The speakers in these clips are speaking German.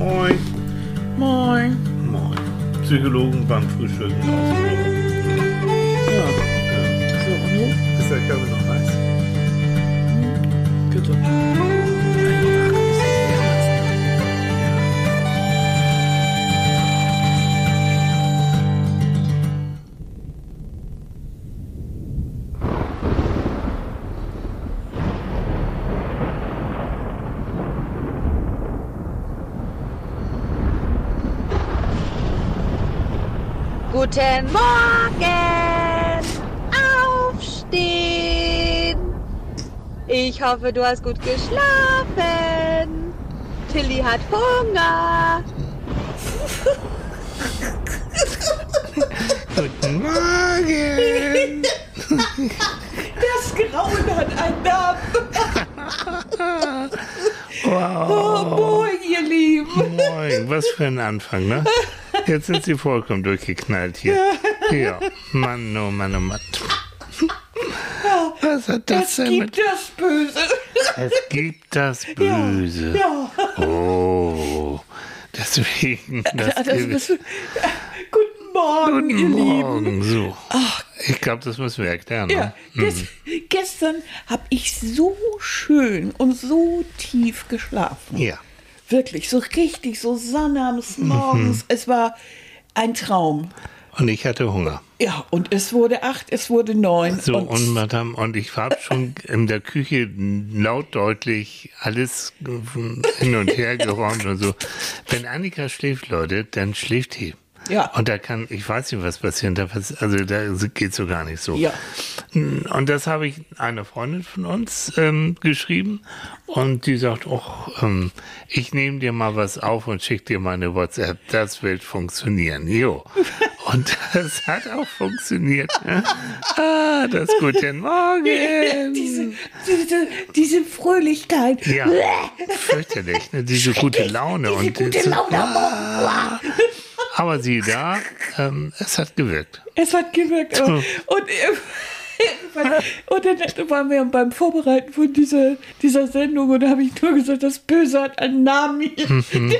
Moin. Moin. Moin. Psychologen beim Frühstücken aus. Ja, so, und du? Ist der Körper noch heiß? Bitte. Guten Morgen! Aufstehen! Ich hoffe, du hast gut geschlafen. Tilly hat Hunger. Guten Morgen. Das Grauen hat einen Namen. Oh, moin, ihr Lieben. Moin. Was für ein Anfang, ne? Jetzt sind sie vollkommen durchgeknallt hier. Ja. Mann, oh Mann, oh Mann. Was hat das Es denn mit... gibt das Böse. Es gibt das Böse. Ja. Oh. Deswegen. Das Das ist, guten Morgen, ihr Guten Lieben. Morgen. So. Ich glaube, das müssen wir erklären. Ja, ne? ges gestern habe ich so schön und so tief geschlafen. Ja. Wirklich, so richtig, so sonnabends morgens. Mhm. Es war ein Traum. Und ich hatte Hunger. Ja, und es wurde acht, es wurde neun. So, und, Madame, und ich habe schon in der Küche laut deutlich alles hin und her geräumt und so. Wenn Annika schläft, Leute, dann schläft die. Ja. Und da kann, ich weiß nicht, was passiert. Da pass- Also da geht so gar nicht so. Ja. Und das habe ich einer Freundin von uns ähm, geschrieben und die sagt, oh, ähm, ich nehme dir mal was auf und schicke dir mal eine WhatsApp. Das wird funktionieren. Jo. Und das hat auch funktioniert. ah, das Guten Morgen. diese, diese, diese Fröhlichkeit. Ja, fürchterlich, ne? diese gute Laune. Diese und gute so- Laune. Ah. Aber sieh da, ähm, es hat gewirkt. Es hat gewirkt. aber- Und, äh, und dann waren wir beim Vorbereiten von dieser, dieser Sendung und da habe ich nur gesagt, das Böse hat einen Namen. Mhm.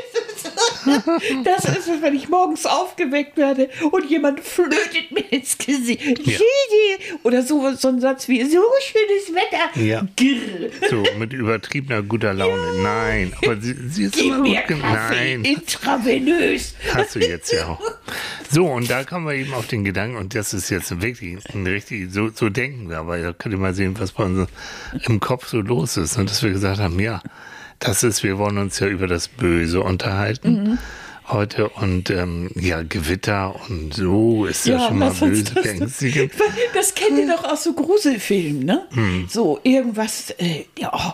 Das ist es, wenn ich morgens aufgeweckt werde und jemand flötet mir ins Gesicht. Ja. Oder so, so ein Satz wie, so schönes Wetter. Ja. Grr. So, mit übertriebener guter Laune. Nein, aber sie, sie ist Gib immer mir gut. Nein, intravenös. hast du jetzt ja auch. So, und da kommen wir eben auf den Gedanken, und das ist jetzt wirklich ein richtig, so, so denken wir, aber da könnt ihr mal sehen, was bei uns im Kopf so los ist. Und dass wir gesagt haben, ja, das ist, wir wollen uns ja über das Böse unterhalten. Heute und ähm, ja, Gewitter und so ist ja, schon mal böse das- beängstigend. Das kennt ihr doch aus so Gruselfilmen, ne? Hm. So irgendwas, äh, ja, oh,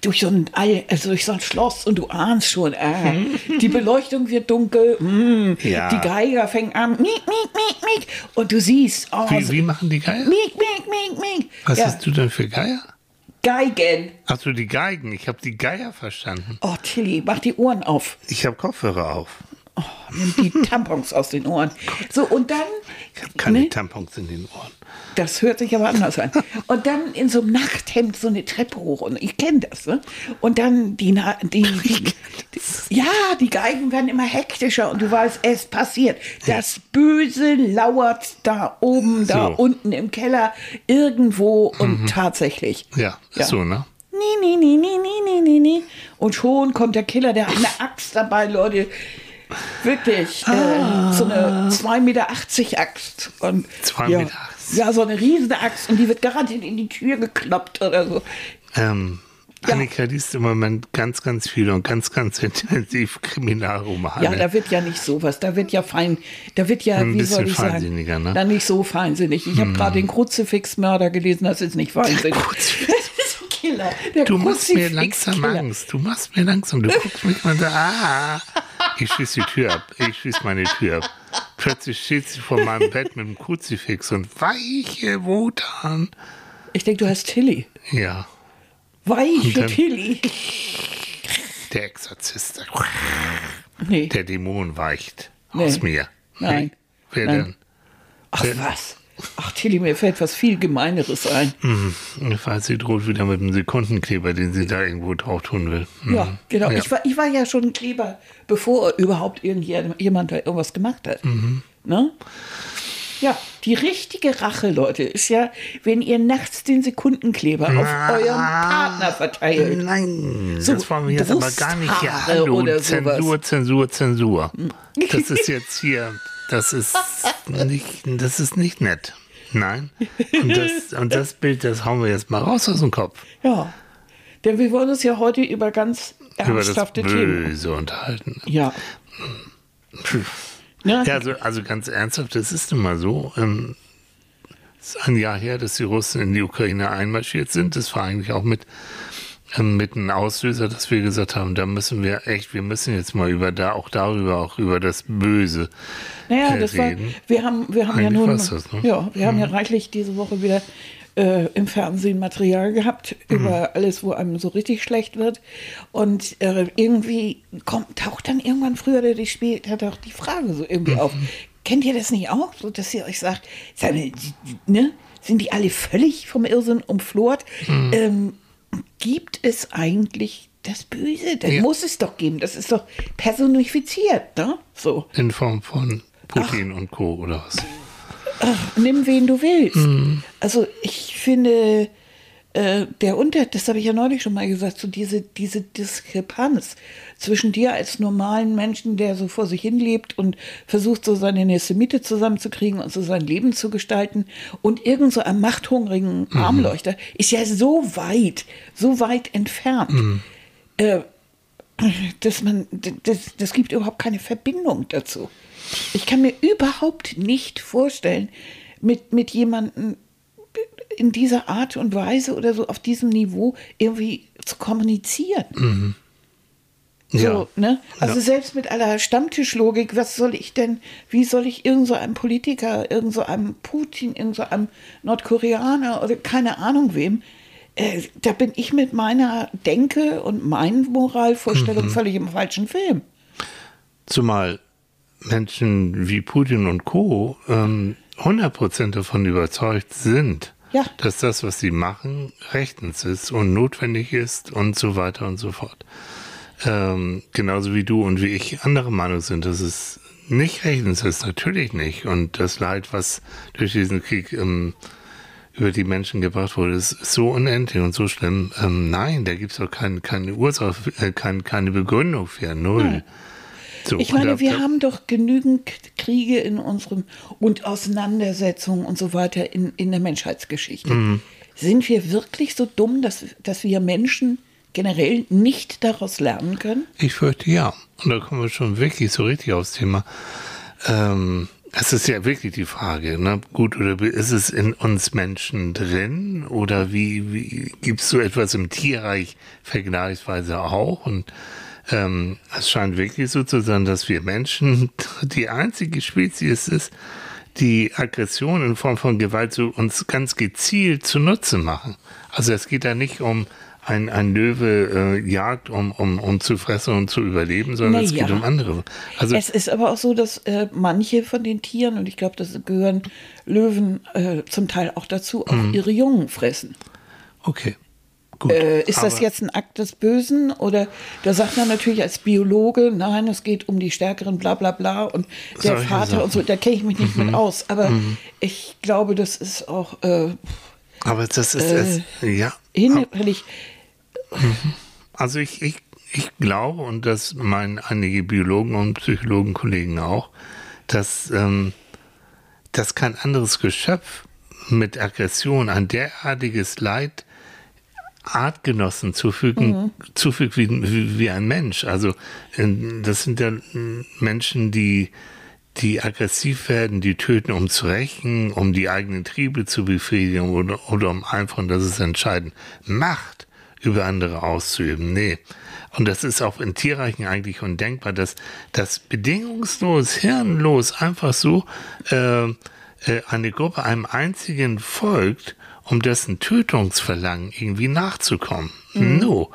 durch so ein All, also durch so ein Schloss und du ahnst schon, äh, die Beleuchtung wird dunkel, mm, Ja. die Geiger fängt an, miek, miek, miek, miek, und du siehst, oh, Wie, so, wie machen die Geier? miek, miek, miek, miek. Was ja, hast du denn für Geier? Geigen. Ach so, die Geigen. Ich habe die Geier verstanden. Oh, Tilly, mach die Ohren auf. Ich habe Kopfhörer auf. Oh, nimm die Tampons aus den Ohren. So, und dann, Ich habe keine Ne? Tampons in den Ohren. Das hört sich aber anders an. Und dann in so einem Nachthemd so eine Treppe hoch. Und ich kenne das, ne? Und dann die, Na- die, die, die ja, die Geigen werden immer hektischer und du weißt, es passiert. Das Böse lauert da oben, da So. Mhm. unten im Keller, irgendwo und tatsächlich. Ja, Ja. so, ne? Nie, nie, nie, nie, nie, nie, nie. Und schon kommt der Killer, der hat eine Axt dabei, Leute. Wirklich. Äh, so eine 2,80 Meter Axt. Und, 2,80 ja, Meter. Ja, so eine riesige Axt. Und die wird garantiert in die Tür gekloppt oder so. Ähm, Ja. Annika liest im Moment ganz, ganz viel und ganz, ganz intensiv Kriminalromane. Ja, da wird ja nicht sowas. Da wird ja fein, da wird ja, Ein wie soll ich sagen, ne? Hm. dann nicht so feinsinnig. Ich habe gerade den Kruzifixmörder gelesen, das ist nicht feinsinnig. Killer. Der du machst mir langsam. Angst. Du machst mir langsam. Du guckst mich mal da. Ah. Ich schließe die Tür ab. Ich schließe meine Tür ab. Plötzlich steht sie vor meinem Bett mit dem Kruzifix und weiche Wotan. Ich denke, du heißt Tilly. Ja, Weiche dann- Tilly. der Exorzist. Nee. Der Dämon weicht Nee. aus mir. Nein. Wer Nein. denn? Ach Wer- was. Ach, Tilly, mir fällt was viel Gemeineres ein. Mhm. Falls sie droht wieder mit einem Sekundenkleber, den sie da irgendwo drauf tun will. Mhm. Ja, genau. Ja. Ich, war, ich war ja schon ein Kleber, bevor überhaupt irgendjemand da irgendwas gemacht hat. Mhm. Ne? Ja, die richtige Rache, Leute, ist ja, wenn ihr nachts den Sekundenkleber auf Ah. eurem Partner verteilt. Nein, So das wollen wir jetzt aber gar nicht hier. Hallo, Zensur. Zensur, Zensur. Das ist jetzt hier, das ist nicht, das ist nicht nett. Nein. Und das, und das Bild, das hauen wir jetzt mal raus aus dem Kopf. Ja, denn wir wollen uns ja heute über ganz Über das ernsthafte Themen. Böse unterhalten. Ja. Ne? Ja, also, also ganz ernsthaft, das ist nun mal so. Ähm, es ist ein Jahr her, dass die Russen in die Ukraine einmarschiert sind. Das war eigentlich auch mit, mit einem Auslöser, dass wir gesagt haben, da müssen wir echt, wir müssen jetzt mal über da, auch darüber, auch über das Böse Naja, äh, das war, wir haben, wir haben ja Eigentlich nun, war's das, ne? ja, wir haben ja reichlich diese Woche wieder äh, im Fernsehen Material gehabt Mhm. über alles, wo einem so richtig schlecht wird. Und äh, irgendwie kommt, taucht dann irgendwann früher oder später doch die Frage so irgendwie Mhm. auf. Kennt ihr das nicht auch, so dass ihr euch sagt, sag mal, ne, sind die alle völlig vom Irrsinn umflort? Mhm. Ähm, gibt es eigentlich das Böse? Das Ja. muss es doch geben. Das ist doch personifiziert, ne? So. in Form von Putin und Co. oder was? nimm wen du willst. Also ich finde, äh, der Unter, das habe ich ja neulich schon mal gesagt, so diese, diese Diskrepanz zwischen dir als normalen Menschen, der so vor sich hin lebt und versucht, so seine nächste Miete zusammenzukriegen und so sein Leben zu gestalten und irgend so einem machthungrigen Armleuchter, ist ja so weit, so weit entfernt. Äh, dass man, das, das gibt überhaupt keine Verbindung dazu. Ich kann mir überhaupt nicht vorstellen, mit, mit jemandem in dieser Art und Weise oder so auf diesem Niveau irgendwie zu kommunizieren. So, ne? Also Ja. selbst mit aller Stammtischlogik, was soll ich denn, wie soll ich irgend so einem Politiker, irgend so einem Putin, irgend so einem Nordkoreaner oder keine Ahnung wem, äh, da bin ich mit meiner Denke und meinen Moralvorstellungen Mhm. völlig im falschen Film. Zumal Menschen wie Putin und Co. Ähm, 100% davon überzeugt sind, Ja. dass das, was sie machen, rechtens ist und notwendig ist und so weiter und so fort. Ähm, genauso wie du und wie ich andere Meinung sind, dass es nicht rechtens ist, natürlich nicht. Und das Leid, was durch diesen Krieg ähm, über die Menschen gebracht wurde, ist so unendlich und so schlimm. Ähm, nein, da gibt es auch kein, keine Ursache, äh, kein, keine Begründung für, null. So, Ich meine, wir haben doch genügend Kriege in unserem und Auseinandersetzungen und so weiter in, in der Menschheitsgeschichte. Mhm. Sind wir wirklich so dumm, dass, dass wir Menschen generell nicht daraus lernen können? Ich fürchte ja. Und da kommen wir schon wirklich so richtig aufs Thema. Ähm, es ist ja wirklich die Frage, ne? gut oder ist es in uns Menschen drin oder wie, wie gibt es so etwas im Tierreich vergleichsweise auch? Und ähm, es scheint wirklich so zu sein, dass wir Menschen die einzige Spezies ist, die Aggression in Form von Gewalt so uns ganz gezielt zunutze machen. Also es geht da nicht um ein, ein Löwe äh, jagt, um, um, um zu fressen und zu überleben, sondern es Naja. geht um andere. Also Es ist aber auch so, dass äh, manche von den Tieren, und ich glaube, das gehören Löwen äh, zum Teil auch dazu, auch Mhm. ihre Jungen fressen. okay, gut. Äh, ist das jetzt ein Akt des Bösen? Oder da sagt man natürlich als Biologe, nein, es geht um die Stärkeren, bla bla bla. Und der Vater und so, da kenne ich mich nicht Mhm. mit aus. Aber ich glaube, das ist auch äh, Aber das ist es, ja. hinderlich. Also ich, ich, ich glaube, und das meinen einige Biologen und Psychologenkollegen auch, dass, ähm, dass kein anderes Geschöpf mit Aggression ein derartiges Leid Artgenossen zufügen, zufügt wie, wie, wie ein Mensch. Also ähm, das sind ja Menschen, die, die aggressiv werden, die töten, um zu rächen, um die eigenen Triebe zu befriedigen oder, oder um einfach, und das ist entscheidend, Macht über andere auszuüben. Nee. Und das ist auch in Tierreichen eigentlich undenkbar, dass das bedingungslos, hirnlos einfach so äh, äh, eine Gruppe einem einzigen folgt, um dessen Tötungsverlangen irgendwie nachzukommen. No.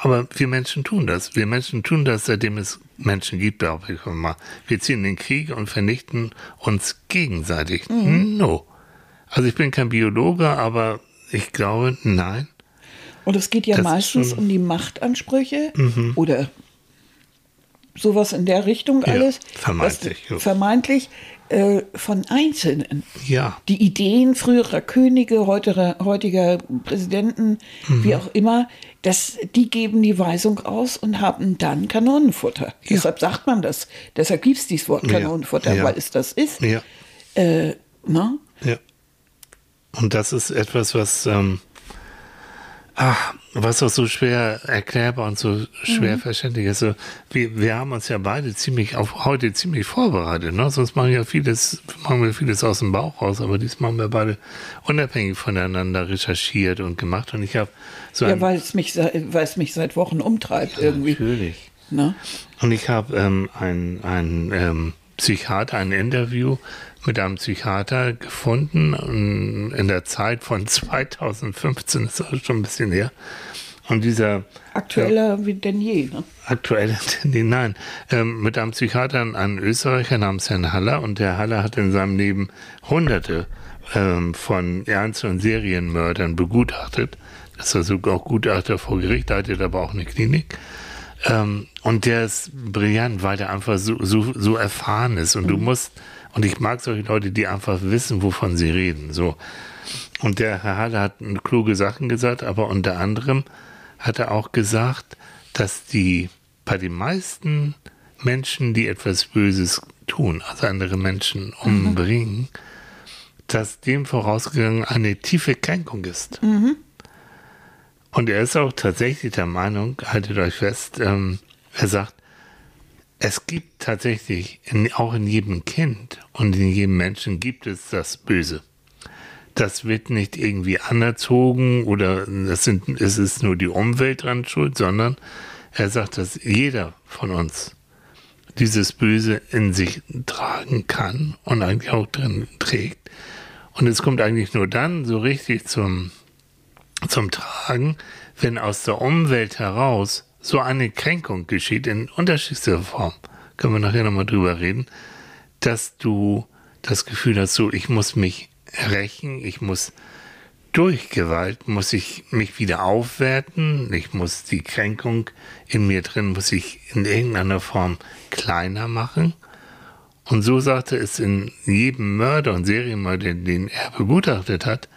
Aber wir Menschen tun das. Wir Menschen tun das, seitdem es Menschen gibt, glaube ich mal. Wir ziehen den Krieg und vernichten uns gegenseitig. No. Also ich bin kein Biologe, aber ich glaube, nein. Und es geht ja Das ist meistens Mhm. um die Machtansprüche oder sowas in der Richtung Ja, alles. vermeintlich, Was, ja. vermeintlich äh, von Einzelnen. Ja. Die Ideen früherer Könige, heutiger, heutiger Präsidenten, Mhm. wie auch immer, das, die geben die Weisung aus und haben dann Kanonenfutter. Deshalb sagt man das. Deshalb gibt es dieses Wort Ja, Kanonenfutter, ja. weil es das ist. Ja. Äh, ne? Ja. Und das ist etwas, was, ähm, ah, was auch so schwer erklärbar und so schwer Mhm. verständlich ist. Also, wir, wir haben uns ja beide ziemlich, auf heute ziemlich vorbereitet. Ne? Sonst machen ja vieles, machen wir vieles aus dem Bauch raus, aber diesmal haben wir beide unabhängig voneinander recherchiert und gemacht. Und ich habe so Ja, weil es, mich, weil es mich seit Wochen umtreibt irgendwie. natürlich. Ne? Und ich habe ähm, ein, ein ähm, Psychiater, ein Interview mit einem Psychiater gefunden ähm, in der Zeit von 2015, das ist also schon ein bisschen her. Und dieser Aktueller wie denn je. Ne? aktuelle, nee, nein, ähm, mit einem Psychiater, einem Österreicher namens Herrn Haller. Und der Haller hat in seinem Leben hunderte ähm, von Ernst- und Serienmördern begutachtet. Das ist also auch Gutachter vor Gericht, leitet aber auch eine Klinik. Ähm, und der ist brillant, weil der einfach so, so, so erfahren ist. Und du musst, und ich mag solche Leute, die einfach wissen, wovon sie reden. So. Und der Herr Halle hat kluge Sachen gesagt, aber unter anderem hat er auch gesagt, dass die bei den meisten Menschen, die etwas Böses tun, also andere Menschen umbringen, dass dem vorausgegangen eine tiefe Kränkung ist. Und er ist auch tatsächlich der Meinung, haltet euch fest, ähm, er sagt, es gibt tatsächlich in, auch in jedem Kind und in jedem Menschen gibt es das Böse. Das wird nicht irgendwie anerzogen oder das sind, es ist nur die Umwelt dran schuld, sondern er sagt, dass jeder von uns dieses Böse in sich tragen kann und eigentlich auch drin trägt. Und es kommt eigentlich nur dann so richtig zum, zum Tragen, wenn aus der Umwelt heraus so eine Kränkung geschieht in unterschiedlichster Form. Können wir nachher nochmal drüber reden, dass du das Gefühl hast, so, ich muss mich rächen, ich muss durch Gewalt, muss ich mich wieder aufwerten, ich muss die Kränkung in mir drin, muss ich in irgendeiner Form kleiner machen. Und so sagte es in jedem Mörder und Serienmörder, den er begutachtet hat,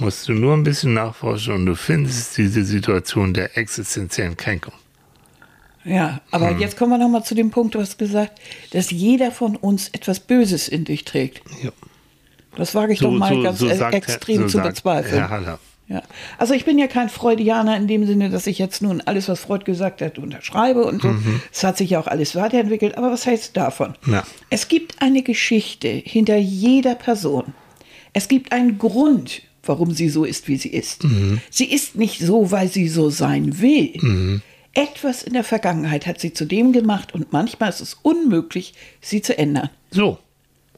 musst du nur ein bisschen nachforschen und du findest diese Situation der existenziellen Kränkung. Ja, aber Hm. jetzt kommen wir nochmal zu dem Punkt, du hast gesagt, dass jeder von uns etwas Böses in dich trägt. Ja. Das wage ich doch mal ganz e- sagt extrem so zu sagt bezweifeln. Herr Haller. Ja. Also ich bin ja kein Freudianer in dem Sinne, dass ich jetzt nun alles, was Freud gesagt hat, unterschreibe und so. Es hat sich ja auch alles weiterentwickelt. Aber was heißt davon? Ja. Es gibt eine Geschichte hinter jeder Person. Es gibt einen Grund, warum sie so ist, wie sie ist. Sie ist nicht so, weil sie so sein will. Etwas in der Vergangenheit hat sie zu dem gemacht und manchmal ist es unmöglich, sie zu ändern. So.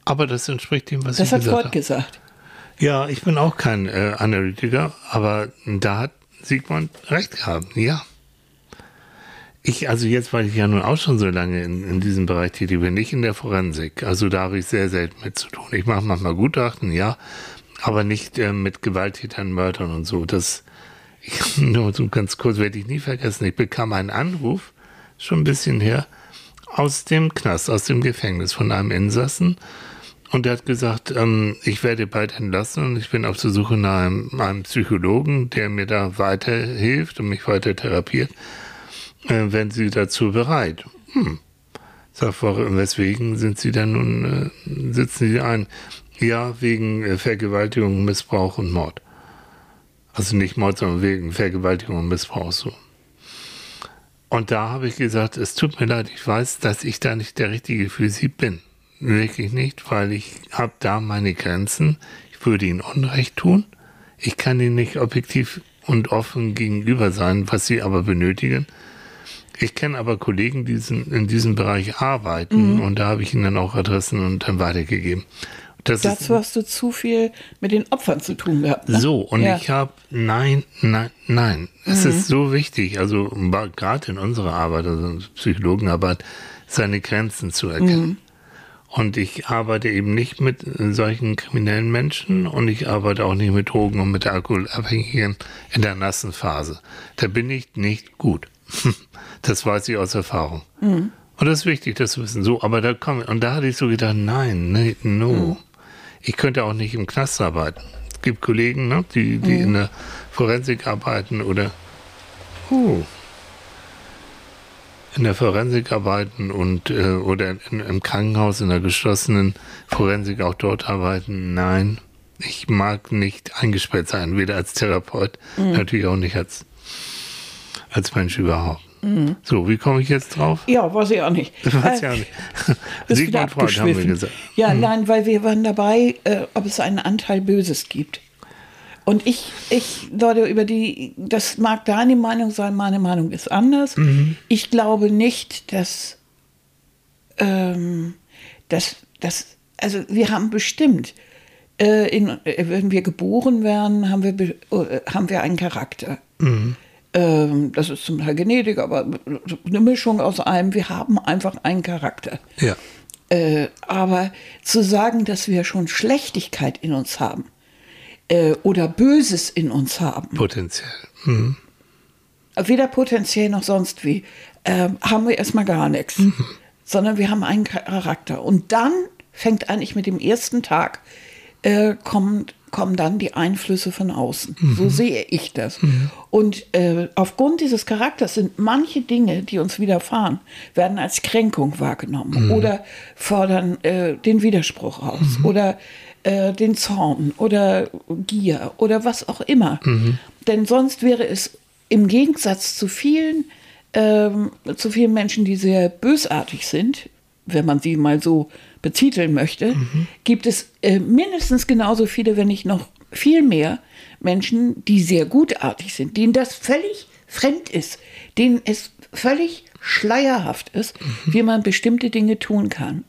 Aber das entspricht dem, was Das ich hat gesagt Freud habe. gesagt. Ja, ich bin auch kein äh, Analytiker, aber da hat Sigmund recht gehabt, ja. Ich, also jetzt, weil ich ja nun auch schon so lange in, in diesem Bereich tätig bin, nicht in der Forensik, also da habe ich sehr selten mit zu tun. Ich mache manchmal Gutachten, ja, aber nicht äh, mit Gewalttätern, Mördern und so. Das, ich, nur so ganz kurz werde ich nie vergessen. Ich bekam einen Anruf, schon ein bisschen her, aus dem Knast, aus dem Gefängnis von einem Insassen. Und er hat gesagt, ähm, ich werde bald entlassen und ich bin auf der Suche nach einem, einem Psychologen, der mir da weiterhilft und mich weiter therapiert. Äh, wären Sie dazu bereit? Hm. Sag, weswegen sind Sie dann nun, äh, sitzen Sie ein? Ja, wegen äh, Vergewaltigung, Missbrauch und Mord. Also nicht Mord, sondern wegen Vergewaltigung und Missbrauch so. Und da habe ich gesagt, es tut mir leid, ich weiß, dass ich da nicht der Richtige für Sie bin. Wirklich nicht, weil ich habe da meine Grenzen. Ich würde Ihnen Unrecht tun. Ich kann Ihnen nicht objektiv und offen gegenüber sein, was Sie aber benötigen. Ich kenne aber Kollegen, die in diesem Bereich arbeiten und da habe ich ihnen dann auch Adressen und dann weitergegeben. Das Dazu hast du zu viel mit den Opfern zu tun gehabt. Ne? so, und Ja. ich habe, nein, nein, nein. Es ist so wichtig, also gerade in unserer Arbeit, also in Psychologenarbeit, seine Grenzen zu erkennen. Und ich arbeite eben nicht mit solchen kriminellen Menschen und ich arbeite auch nicht mit Drogen und mit Alkoholabhängigen in der nassen Phase. Da bin ich nicht gut. Das weiß ich aus Erfahrung. Und das ist wichtig, das zu wissen. So, aber da komm, und da hatte ich so gedacht, nein, nee, no. Ich könnte auch nicht im Knast arbeiten. Es gibt Kollegen, ne, die, die in der Forensik arbeiten oder uh, in der Forensik arbeiten und äh, oder in, im Krankenhaus in der geschlossenen Forensik auch dort arbeiten. Nein, ich mag nicht eingesperrt sein, weder als Therapeut, natürlich auch nicht als, als Mensch überhaupt. So, wie komme ich jetzt drauf? Ja, weiß ich auch nicht. Weiß Äh, ja nicht. wieder Sigmund Freud haben wir gesagt. Ja, nein, weil wir waren dabei, äh, ob es einen Anteil Böses gibt. Und ich, ich, Leute, über die, das mag deine Meinung sein, meine Meinung ist anders. Mhm. Ich glaube nicht, dass, ähm, dass, dass, also wir haben bestimmt, äh, in, äh, wenn wir geboren werden, haben wir, äh, haben wir einen Charakter. Ähm, das ist zum Teil Genetik, aber eine Mischung aus allem. Wir haben einfach einen Charakter. Ja. Äh, aber zu sagen, dass wir schon Schlechtigkeit in uns haben äh, oder Böses in uns haben, Potenziell. Mhm. weder potenziell noch sonst wie, äh, haben wir erstmal gar nichts, sondern wir haben einen Charakter. Und dann fängt eigentlich mit dem ersten Tag, äh, kommen, dann die Einflüsse von außen. So sehe ich das. Und äh, aufgrund dieses Charakters sind manche Dinge, die uns widerfahren, werden als Kränkung wahrgenommen oder fordern äh, den Widerspruch aus oder äh, den Zorn oder Gier oder was auch immer. Denn sonst wäre es im Gegensatz zu vielen, ähm, zu vielen Menschen, die sehr bösartig sind, wenn man sie mal so betiteln möchte, gibt es äh, mindestens genauso viele, wenn nicht noch viel mehr Menschen, die sehr gutartig sind, denen das völlig fremd ist, denen es völlig schleierhaft ist, wie man bestimmte Dinge tun kann.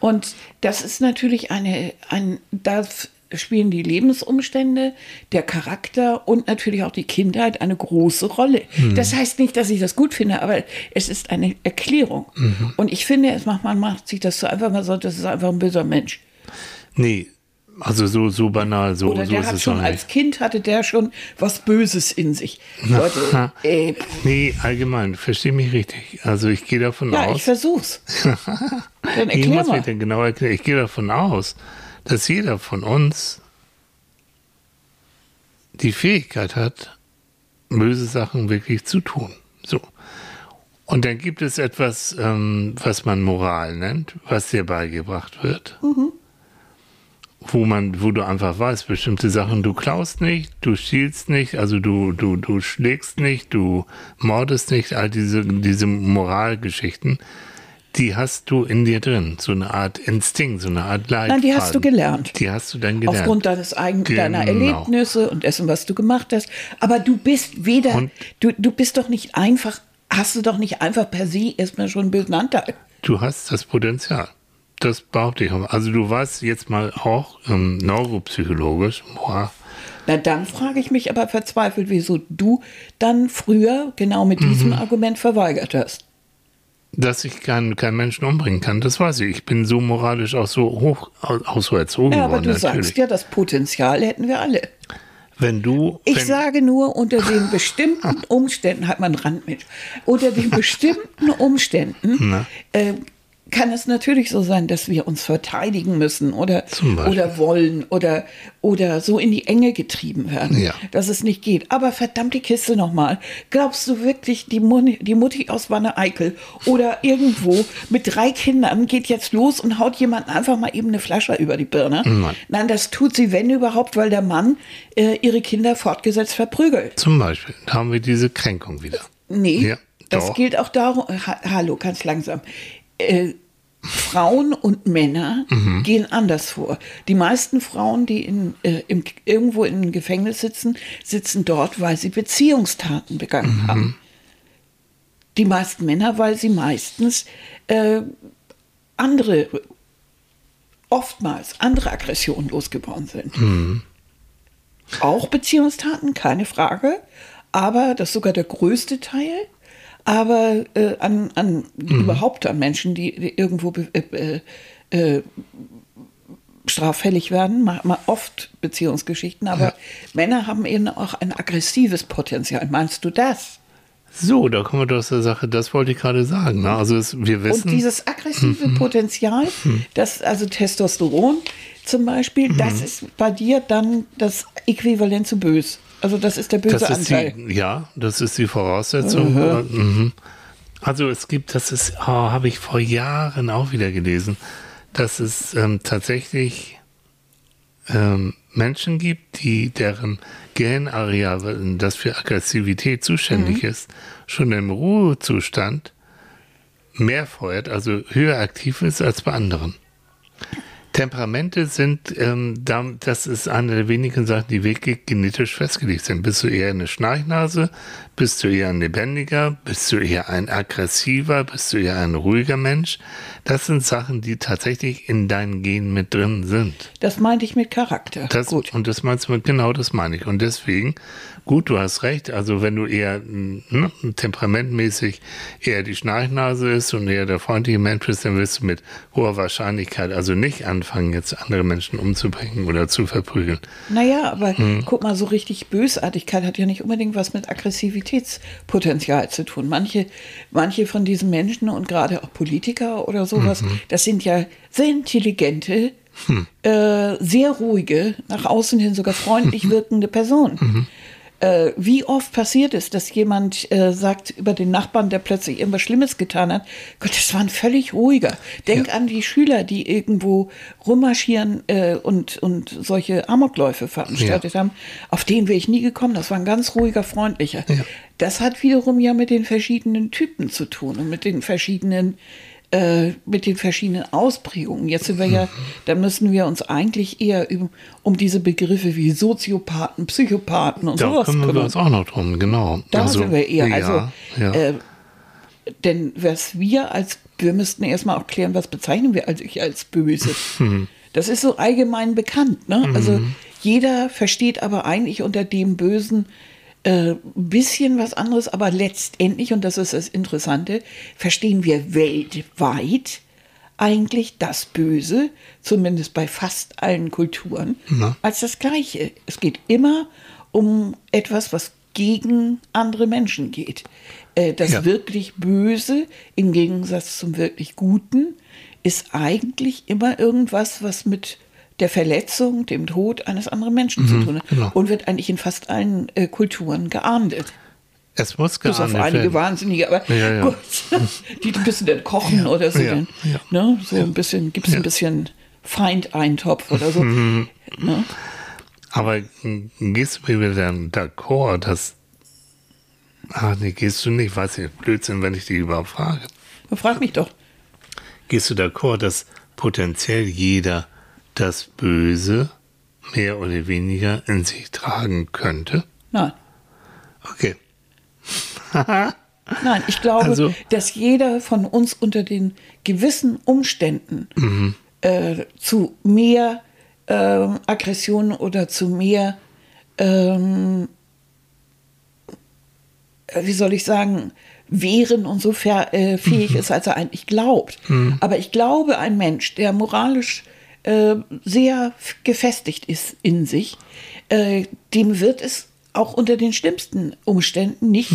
Und das ist natürlich eine, ein, das spielen die Lebensumstände, der Charakter und natürlich auch die Kindheit eine große Rolle. Das heißt nicht, dass ich das gut finde, aber es ist eine Erklärung. Und ich finde, es macht, man macht sich das so einfach, man sagt, das ist einfach ein böser Mensch. Nee, also so, so banal, so, Oder so der ist hat es schon als. Kind hatte der schon was Böses in sich. Leute, äh, Nee, allgemein, versteh mich richtig. Also ich gehe davon ja, ich aus. versuch's. Dann Ich erklär muss mir mal. denn genau erklären. Ich gehe davon aus, dass jeder von uns die Fähigkeit hat, böse Sachen wirklich zu tun. So. Und dann gibt es etwas, ähm, was man Moral nennt, was dir beigebracht wird. Wo man, wo du einfach weißt, bestimmte Sachen, du klaust nicht, du stiehlst nicht, also du, du, du schlägst nicht, du mordest nicht, all diese, diese Moralgeschichten, die hast du in dir drin. So eine Art Instinkt, so eine Art Leitfaden. Nein, die hast du gelernt. Die hast du dann gelernt. Aufgrund deines eigen, deiner Genau. Erlebnisse und dessen, was du gemacht hast. Aber du bist weder, Und- du, du bist doch nicht einfach, hast du doch nicht einfach per se erstmal schon einen bösen Anteil. Du hast das Potenzial. Das behaupte ich. auch. Also du weißt jetzt mal auch ähm, neuropsychologisch, boah, Na, dann frage ich mich aber verzweifelt, wieso du dann früher genau mit Mhm. diesem Argument verweigert hast. Dass ich keinen keinen Menschen umbringen kann, das weiß ich. Ich bin so moralisch auch so hoch, auch so erzogen Ja, aber worden, du natürlich. sagst ja, das Potenzial hätten wir alle. Wenn du, Ich wenn, sage nur, unter den bestimmten Umständen, hat man Randmensch, unter den bestimmten Umständen äh, kann es natürlich so sein, dass wir uns verteidigen müssen oder, oder wollen oder, oder so in die Enge getrieben werden, Ja. dass es nicht geht. Aber verdammt die Kiste nochmal. Glaubst du wirklich, die, Muni, die Mutti aus Wanne-Eickel oder irgendwo mit drei Kindern geht jetzt los und haut jemanden einfach mal eben eine Flasche über die Birne? Nein. Nein, das tut sie, wenn überhaupt, weil der Mann äh, ihre Kinder fortgesetzt verprügelt. zum Beispiel, da haben wir diese Kränkung wieder. Nee, Ja, das gilt auch darum, ha hallo, ganz langsam. Äh, Frauen und Männer Mhm. gehen anders vor. Die meisten Frauen, die in, äh, im, irgendwo im Gefängnis sitzen, sitzen dort, weil sie Beziehungstaten begangen Mhm. haben. Die meisten Männer, weil sie meistens äh, andere, oftmals andere Aggressionen losgeworden sind. Auch Beziehungstaten, keine Frage, aber das ist sogar der größte Teil. Aber äh, an, an überhaupt an Menschen, die, die irgendwo be- äh, äh, straffällig werden, ma- ma- oft Beziehungsgeschichten, aber Ja. Männer haben eben auch ein aggressives Potenzial. Meinst du das? So, da kommen wir doch zur Sache, das wollte ich gerade sagen. Ne? Also es, wir wissen, Und dieses aggressive Mhm. Potenzial, das, also Testosteron zum Beispiel, Mhm. das ist bei dir dann das Äquivalent zu bös. Also das ist der böse das ist Anteil. die, ja, das ist die Voraussetzung. Mhm. Also es gibt, das ist, oh, habe ich vor Jahren auch wieder gelesen, dass es ähm, tatsächlich ähm, Menschen gibt, die deren Gehirnareal, das für Aggressivität zuständig Mhm. ist, schon im Ruhezustand mehr feuert, also höher aktiv ist als bei anderen. Temperamente sind, ähm, da, das ist eine der wenigen Sachen, die wirklich genetisch festgelegt sind. Bist du eher eine Schnarchnase? Bist du eher ein lebendiger? Bist du eher ein aggressiver? Bist du eher ein ruhiger Mensch? Das sind Sachen, die tatsächlich in deinen Genen mit drin sind. Das meinte ich mit Charakter. Das, Gut. Und das meinst du, mit- genau das meine ich. Und deswegen, gut, du hast recht, also wenn du eher ne, temperamentmäßig eher die Schnarchnase ist und eher der freundliche Mensch bist, dann wirst du mit hoher Wahrscheinlichkeit also nicht anfangen, jetzt andere Menschen umzubringen oder zu verprügeln. Naja, aber Mhm. guck mal, so richtig Bösartigkeit hat ja nicht unbedingt was mit Aggressivitätspotenzial zu tun. Manche, manche von diesen Menschen und gerade auch Politiker oder sowas, Mhm. das sind ja sehr intelligente, Hm. äh, sehr ruhige, nach außen hin sogar freundlich wirkende Personen. Mhm. Äh, wie oft passiert es, dass jemand äh, sagt über den Nachbarn, der plötzlich irgendwas Schlimmes getan hat, Gott, das war ein völlig ruhiger. Denk an die Schüler, die irgendwo rummarschieren äh, und, und solche Amokläufe veranstaltet haben. Auf den wäre ich nie gekommen. Das war ein ganz ruhiger, freundlicher. Ja. Das hat wiederum ja mit den verschiedenen Typen zu tun und mit den verschiedenen äh, mit den verschiedenen Ausprägungen. Jetzt sind wir ja, da müssen wir uns eigentlich eher um, um diese Begriffe wie Soziopathen, Psychopathen und Da sowas kümmern wir kümmern. uns auch noch drum, genau. Da also, sind wir eher. Also, ja, ja. Äh, denn was wir als, wir müssten erstmal auch klären, was bezeichnen wir als ich als böse. Mhm. Das ist so allgemein bekannt. Ne? Also jeder versteht aber eigentlich unter dem Bösen äh, bisschen was anderes, aber letztendlich, und das ist das Interessante, verstehen wir weltweit eigentlich das Böse, zumindest bei fast allen Kulturen, Na. als das Gleiche. Es geht immer um etwas, was gegen andere Menschen geht. Äh, das Ja. wirklich Böse im Gegensatz zum wirklich Guten ist eigentlich immer irgendwas, was mit der Verletzung, dem Tod eines anderen Menschen zu tun hat genau. und wird eigentlich in fast allen äh, Kulturen geahndet. es muss Bis auf geahndet einige werden. Wahnsinnige, aber Ja, ja. gut, die ein bisschen dann kochen oder so. Dann. Ne? So ein bisschen, gibt es ein bisschen Feindeintopf oder so. ne? Aber gehst du mir dann d'accord, dass. Ach nee, gehst du nicht, weiß ich, Blödsinn, wenn ich dich überhaupt frage. Frag mich doch. Gehst du d'accord, dass potenziell jeder das Böse mehr oder weniger in sich tragen könnte? Nein. Okay. Nein, ich glaube, Also- dass jeder von uns unter den gewissen Umständen Mhm. äh, zu mehr ähm, Aggression oder zu mehr, ähm, äh, wie soll ich sagen, Wehren und so äh, fähig ist, als er eigentlich glaubt. Aber ich glaube, ein Mensch, der moralisch äh, sehr gefestigt ist in sich, äh, dem wird es auch unter den schlimmsten Umständen nicht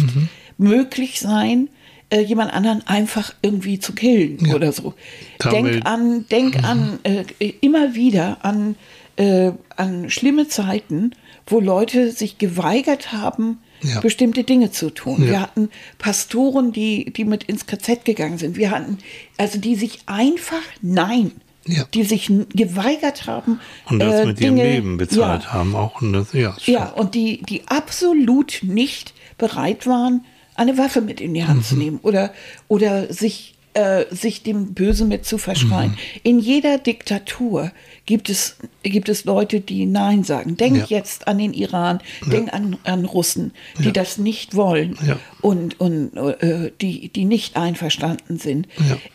möglich sein, äh, jemand anderen einfach irgendwie zu killen oder so. Damit- denk an, denk an äh, immer wieder an, äh, an schlimme Zeiten, wo Leute sich geweigert haben, Ja. bestimmte Dinge zu tun. Ja. Wir hatten Pastoren, die, die mit ins KZ gegangen sind. Wir hatten, also die sich einfach, nein, Ja. die sich geweigert haben. Und das äh, mit ihrem Dinge- Leben bezahlt ja, haben auch. Und das, ja, ja, und die, die absolut nicht bereit waren, eine Waffe mit in die Hand Mhm. zu nehmen oder, oder sich, äh, sich dem Bösen mit zu verschreien. Mhm. In jeder Diktatur gibt es, gibt es Leute, die Nein sagen. Denk Ja. jetzt an den Iran, denk an, an Russen, die Ja. das nicht wollen Ja. und, und äh, die, die nicht einverstanden sind.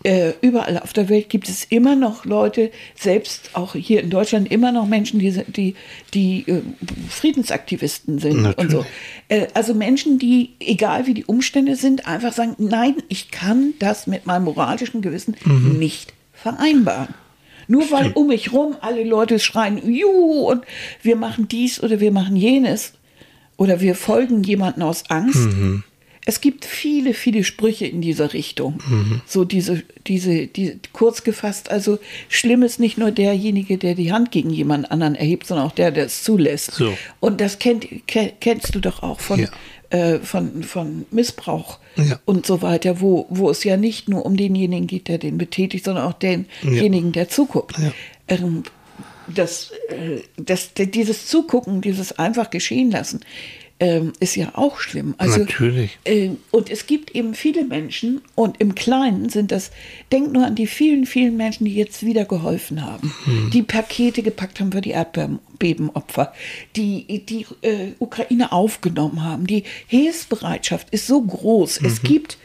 Ja. Äh, überall auf der Welt gibt es immer noch Leute, selbst auch hier in Deutschland, immer noch Menschen, die, die, die äh, Friedensaktivisten sind und so. Natürlich. Äh, also Menschen, die, egal wie die Umstände sind, einfach sagen, nein, ich kann das mit meinem moralischen Gewissen Mhm. nicht vereinbaren. Nur weil um mich rum alle Leute schreien, juhu, und wir machen dies oder wir machen jenes oder wir folgen jemanden aus Angst. Es gibt viele, viele Sprüche in dieser Richtung. So diese, diese, die, kurz gefasst, also schlimm ist nicht nur derjenige, der die Hand gegen jemand anderen erhebt, sondern auch der, der es zulässt. So. Und das kennt, ke- kennst du doch auch von, Ja. Äh, von, von Missbrauch Ja. und so weiter, wo, wo es ja nicht nur um denjenigen geht, der den betätigt, sondern auch denjenigen, der zuguckt. Ja. Ähm, das, äh, das, dieses Zugucken, dieses einfach geschehen lassen, ähm, ist ja auch schlimm. Also, Natürlich. äh, und es gibt eben viele Menschen, und im Kleinen sind das, denk nur an die vielen, vielen Menschen, die jetzt wieder geholfen haben, die Pakete gepackt haben für die Erdbebenopfer, die die äh, Ukraine aufgenommen haben. Die Hilfsbereitschaft ist so groß. Es gibt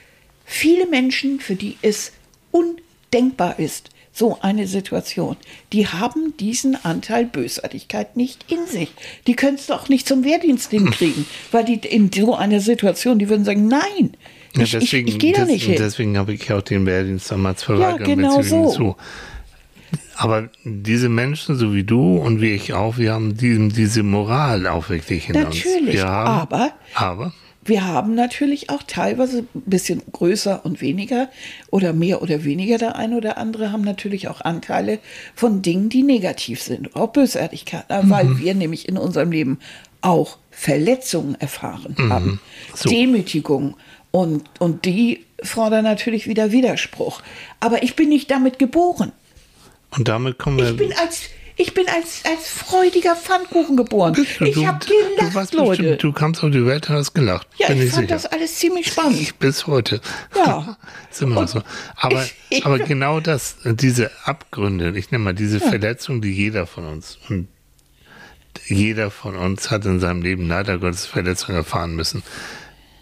viele Menschen, für die es undenkbar ist, so eine Situation. Die haben diesen Anteil Bösartigkeit nicht in sich. Die können es doch nicht zum Wehrdienst hinkriegen, weil die in so einer Situation, die würden sagen, nein, Ja, ich, ich, ich gehe da nicht hin. Deswegen habe ich auch den Wehrdienst damals verweigert. genau beziehungsweise so. so. Aber diese Menschen, so wie du und wie ich auch, wir haben die, diese Moral auch wirklich in uns. Natürlich, Wir haben, aber aber wir haben natürlich auch teilweise ein bisschen größer und weniger oder mehr oder weniger. Der eine oder andere haben natürlich auch Anteile von Dingen, die negativ sind, auch Bösartigkeit, äh, weil wir nämlich in unserem Leben auch Verletzungen erfahren haben, So. Demütigung und, und die fordern natürlich wieder Widerspruch. Aber ich bin nicht damit geboren. und damit kommen wir. Ich bin als ich bin als, als freudiger Pfannkuchen geboren. Ich du, habe du gelacht, warst Leute. bestimmt, du kamst auf die Welt und hast gelacht. Ja, ich ich fand sicher. das alles ziemlich spannend. Ich bis heute. Ja. ist immer so. Aber, aber genau das, diese Abgründe, ich nenne mal diese Verletzung, die jeder von uns und jeder von uns hat in seinem Leben leider Gottes Verletzungen erfahren müssen.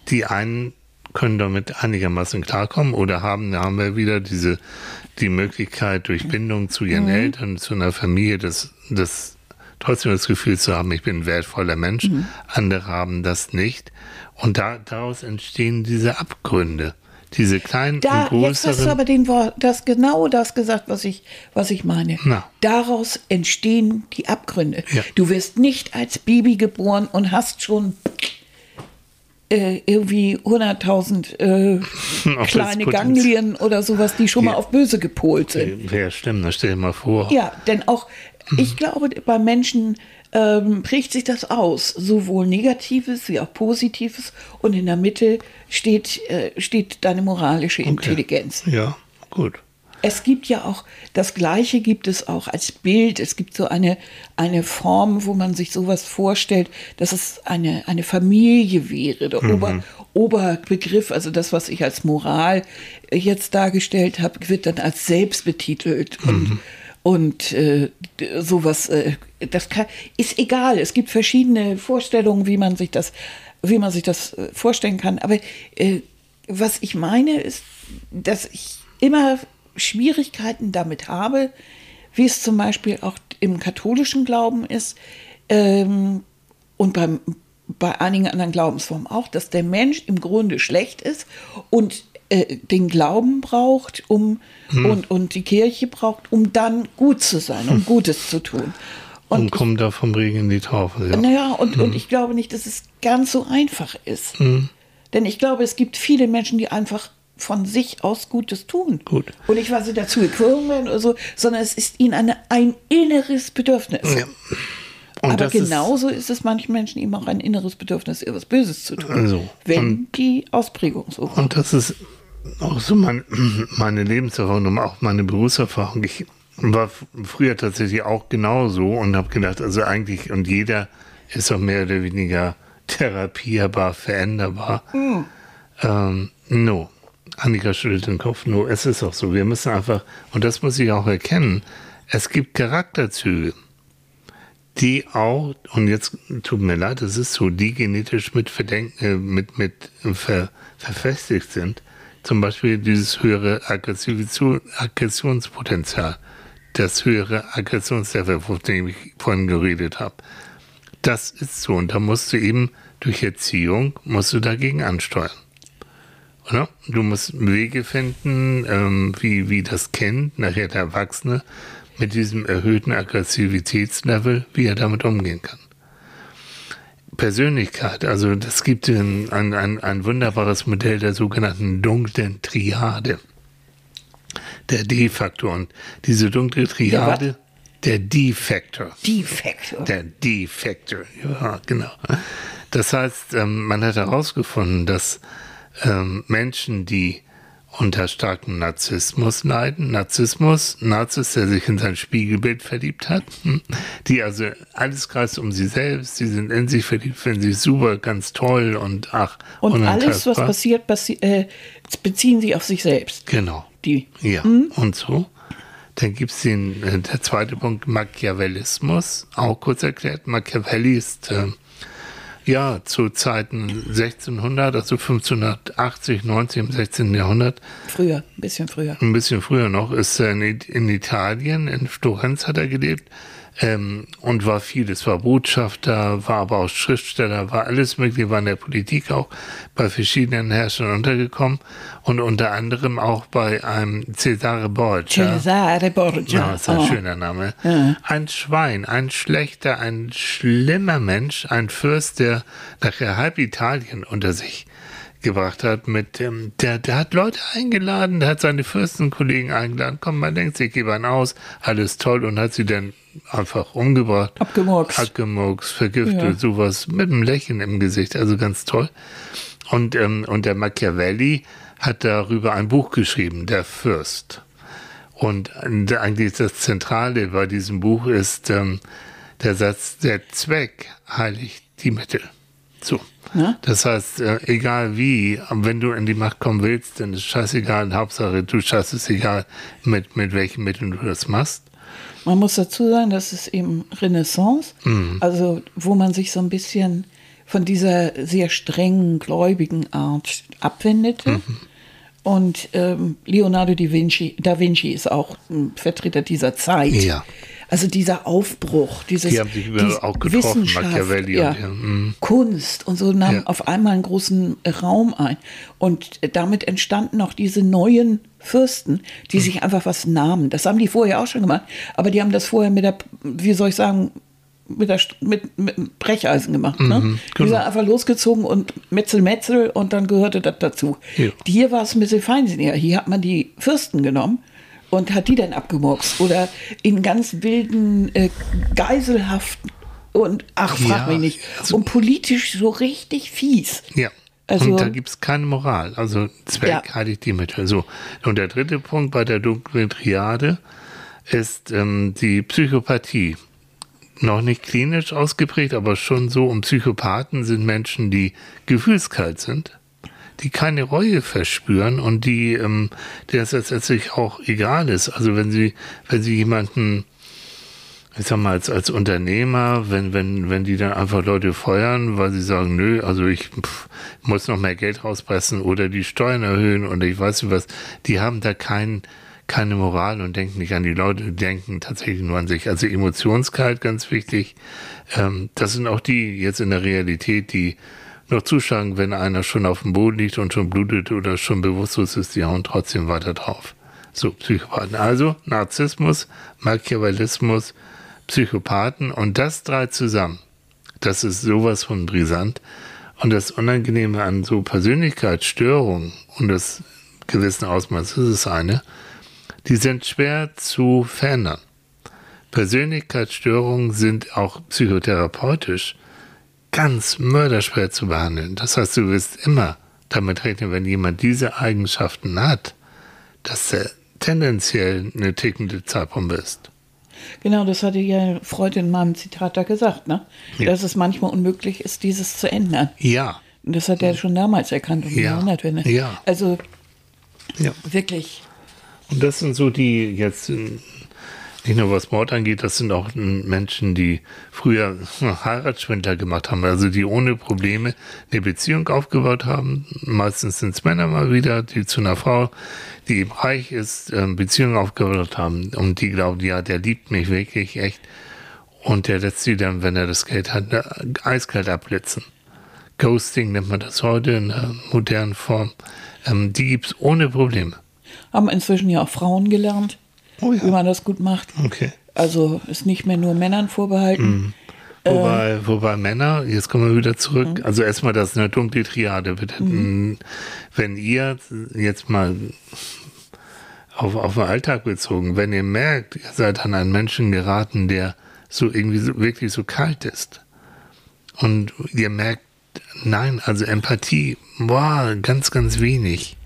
Die einen können damit einigermaßen klarkommen oder haben, da haben wir wieder diese, die Möglichkeit durch Bindung zu ihren Eltern, zu einer Familie, das, das trotzdem das Gefühl zu haben, ich bin ein wertvoller Mensch. Andere haben das nicht. Und da, daraus entstehen diese Abgründe. Diese kleinen Da, und jetzt hast du größeren. aber den Wort, das genau das gesagt, was ich, was ich meine. Na. Daraus entstehen die Abgründe. Ja. Du wirst nicht als Baby geboren und hast schon äh, irgendwie 100.000 äh, kleine. Ganglien oder sowas, die schon mal Ja. auf böse gepolt sind. Ja, stimmt, das stell dir mal vor. Ja, denn auch, ich glaube, bei Menschen ähm, prägt sich das aus, sowohl Negatives wie auch Positives und in der Mitte steht, äh, steht deine moralische Intelligenz. Ja, gut. Es gibt ja auch, das Gleiche gibt es auch als Bild. Es gibt so eine, eine Form, wo man sich sowas vorstellt, dass es eine, eine Familie wäre. Der Ober, Oberbegriff, also das, was ich als Moral jetzt dargestellt habe, wird dann als selbst betitelt. Und, und äh, sowas, äh, das kann, ist egal. Es gibt verschiedene Vorstellungen, wie man sich das, wie man sich das äh, vorstellen kann. Aber äh, was ich meine, ist, dass ich immer Schwierigkeiten damit habe, wie es zum Beispiel auch im katholischen Glauben ist ähm, und beim, bei einigen anderen Glaubensformen auch, dass der Mensch im Grunde schlecht ist und äh, den Glauben braucht, um und, und die Kirche braucht, um dann gut zu sein, um Gutes zu tun. Und, Und kommt da vom Regen in die Taufe. Ja. naja, und, und ich glaube nicht, dass es ganz so einfach ist. Denn ich glaube, es gibt viele Menschen, die einfach von sich aus Gutes tun. Gut. Und nicht, weil sie dazu werden oder so, sondern es ist ihnen eine, ein inneres Bedürfnis. Ja. Aber das ist- genauso ist, es manchen Menschen eben auch ein inneres Bedürfnis, etwas Böses zu tun. So. Wenn die Ausprägung so war. Und das ist auch so mein, meine Lebenserfahrung und auch meine Berufserfahrung. Ich war früher tatsächlich auch genauso und habe gedacht, also eigentlich, und jeder ist auch mehr oder weniger therapierbar, veränderbar. Ähm, no. Annika schüttelt den Kopf. No, es ist auch so. Wir müssen einfach, und das muss ich auch erkennen, es gibt Charakterzüge, die auch, und jetzt tut mir leid, es ist so, die genetisch mit, verdenk, äh, mit, mit ver, verfestigt sind. Zum Beispiel dieses höhere Aggression, Aggressionspotenzial, das höhere Aggressionslevel, von dem ich vorhin geredet habe. Das ist so, und da musst du eben durch Erziehung, musst du dagegen ansteuern. Oder? Du musst Wege finden, ähm, wie, wie das Kind, nachher der Erwachsene, mit diesem erhöhten Aggressivitätslevel, wie er damit umgehen kann. Persönlichkeit, also das gibt ein, ein, ein, wunderbares Modell der sogenannten dunklen Triade. Der D-Faktor. Und diese dunkle Triade, der D-Faktor. D-Faktor. Der D-Faktor, ja, genau. Das heißt, ähm, man hat herausgefunden, dass ähm, Menschen, die unter starkem Narzissmus leiden. Narzissmus, Narzis, der sich in sein Spiegelbild verliebt hat, hm, die also alles kreist um sie selbst, die sind in sich verliebt, finden sich super, ganz toll und ach. Und alles, was passiert, passi äh, beziehen sie auf sich selbst. Genau. Die. Ja, hm? und so. Dann gibt es den, äh, der zweite Punkt, Machiavellismus, auch kurz erklärt. Machiavelli ist äh, ja, zu Zeiten 1600, also 1580, 90 im 16. Jahrhundert. Früher, ein bisschen früher. Ein bisschen früher noch, ist er in, in Italien, in Florenz hat er gelebt ähm, und war vieles, war Botschafter, war aber auch Schriftsteller, war alles mögliche, war in der Politik auch bei verschiedenen Herrschern untergekommen und unter anderem auch bei einem Cesare Borgia. Cesare Borgia. Ja, ist ein oh. schöner Name. Ja. Ein Schwein, ein schlechter, ein schlimmer Mensch, ein Fürst, der nachher halb Italien unter sich gebracht hat mit dem, der, der hat Leute eingeladen, der hat seine Fürstenkollegen eingeladen, komm, man denkt sich, geh mal aus, alles toll und hat sie dann einfach umgebracht. Abgemurkst. Abgemurkst, vergiftet, ja. sowas mit einem Lächeln im Gesicht, also ganz toll. Und, ähm, und der Machiavelli hat darüber ein Buch geschrieben, Der Fürst. Und eigentlich das Zentrale bei diesem Buch ist ähm, der Satz, der Zweck heiligt die Mittel. So. Ja? Das heißt, äh, egal wie, wenn du in die Macht kommen willst, dann ist scheißegal. Hauptsache, du schaffst es egal, mit, mit welchen Mitteln du das machst. Man muss dazu sagen, das ist eben Renaissance, mhm. also wo man sich so ein bisschen von dieser sehr strengen, gläubigen Art abwendete. Mhm. Und ähm, Leonardo da Vinci, da Vinci ist auch ein Vertreter dieser Zeit. Ja. Also dieser Aufbruch, dieses die haben sich auch getroffen, Machiavelli ja, und ja, mm. Kunst und so nahmen ja. auf einmal einen großen Raum ein. Und damit entstanden auch diese neuen Fürsten, die mhm. sich einfach was nahmen. Das haben die vorher auch schon gemacht, aber die haben das vorher mit der, wie soll ich sagen, mit, der, mit, mit Brecheisen gemacht. Ne? Mhm, genau. Die sind einfach losgezogen und Metzel, Metzel und dann gehörte das dazu. Ja. Hier war es ein bisschen feinsinniger. Hier hat man die Fürsten genommen und hat die dann abgemurkst oder in ganz wilden äh, Geiselhaften und ach, frag ja, mich nicht. Also, und politisch so richtig fies. Ja. Also, und da gibt es keine Moral. Also Zweck ja. halte ich die Mittel. So. Und der dritte Punkt bei der dunklen Triade ist ähm, die Psychopathie. Noch nicht klinisch ausgeprägt, aber schon so. Und Psychopathen sind Menschen, die gefühlskalt sind die keine Reue verspüren und die, ähm, der es letztendlich auch egal ist. Also wenn sie, wenn sie jemanden, ich sag mal, als, als Unternehmer, wenn, wenn, wenn die dann einfach Leute feuern, weil sie sagen, nö, also ich pff, muss noch mehr Geld rauspressen oder die Steuern erhöhen oder ich weiß nicht was, die haben da keinen, keine Moral und denken nicht an die Leute, denken tatsächlich nur an sich. Also Emotionskalt, ganz wichtig. Ähm, das sind auch die jetzt in der Realität, die noch zuschlagen, wenn einer schon auf dem Boden liegt und schon blutet oder schon bewusstlos ist, die hauen trotzdem weiter drauf. So, Psychopathen. Also Narzissmus, Machiavellismus, Psychopathen und das drei zusammen. Das ist sowas von brisant. Und das Unangenehme an so Persönlichkeitsstörungen und das gewissen Ausmaß ist es eine, die sind schwer zu verändern. Persönlichkeitsstörungen sind auch psychotherapeutisch ganz mörderschwer zu behandeln. Das heißt, du wirst immer damit rechnen, wenn jemand diese Eigenschaften hat, dass er tendenziell eine tickende Zeitbombe ist. Genau, das hatte ja Freud in meinem Zitat da gesagt, ne? Ja. dass es manchmal unmöglich ist, dieses zu ändern. Ja. Und das hat er schon damals erkannt, um ja. Jahrhundertwende. Ja. Also ja. wirklich. Und das sind so die jetzt nicht nur was Mord angeht, das sind auch Menschen, die früher Heiratsschwindler gemacht haben, also die ohne Probleme eine Beziehung aufgebaut haben. Meistens sind es Männer mal wieder, die zu einer Frau, die eben reich ist, ähm, Beziehung aufgebaut haben und die glauben, ja, der liebt mich wirklich echt. Und der lässt sie dann, wenn er das Geld hat, eiskalt abblitzen. Ghosting nennt man das heute in der modernen Form. Ähm, die gibt es ohne Probleme. Haben inzwischen ja auch Frauen gelernt Oh ja. wie man das gut macht. Okay. Also ist nicht mehr nur Männern vorbehalten. Wobei, wobei Männer, jetzt kommen wir wieder zurück, also erstmal das eine dunkle Triade. Bitte. Wenn ihr jetzt mal auf, auf den Alltag bezogen, wenn ihr merkt, ihr seid an einen Menschen geraten, der so irgendwie so, wirklich so kalt ist und ihr merkt, nein, also Empathie, boah, ganz, ganz wenig.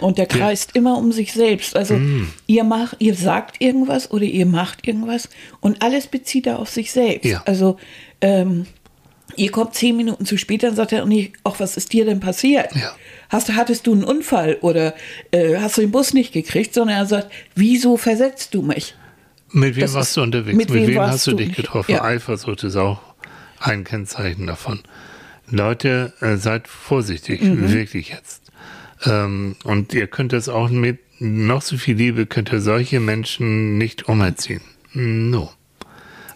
Und der kreist immer um sich selbst. Also Mm. ihr macht, ihr sagt irgendwas oder ihr macht irgendwas und alles bezieht er auf sich selbst. Ja. Also ähm, ihr kommt zehn Minuten zu spät, dann sagt er nicht, ach, was ist dir denn passiert? Ja. Hast, hattest du einen Unfall oder äh, hast du den Bus nicht gekriegt, sondern er sagt, wieso versetzt du mich? Mit wem Das warst ist- du unterwegs? mit Mit, wem hast du du dich nicht? getroffen? Ja. Eifersucht ist auch ein Kennzeichen davon. Leute, äh, seid vorsichtig, Mhm. wirklich jetzt. Ähm, und ihr könnt es auch mit noch so viel Liebe, könnt ihr solche Menschen nicht umerziehen. No.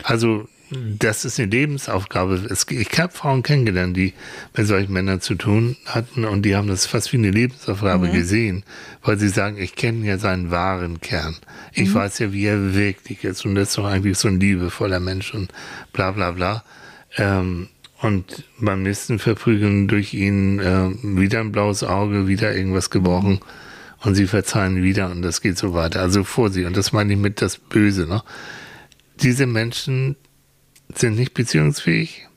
Also, das ist eine Lebensaufgabe. Es, ich habe Frauen kennengelernt, die mit solchen Männern zu tun hatten und die haben das fast wie eine Lebensaufgabe gesehen, weil sie sagen, ich kenne ja seinen wahren Kern. Ich weiß ja, wie er wirklich ist und das ist doch eigentlich so ein liebevoller Mensch und bla bla bla. Ähm, und beim nächsten Verprügeln durch ihn äh, wieder ein blaues Auge, wieder irgendwas gebrochen und sie verzeihen wieder und das geht so weiter. Also Vorsicht, und das meine ich mit das Böse. Ne? Diese Menschen sind nicht beziehungsfähig.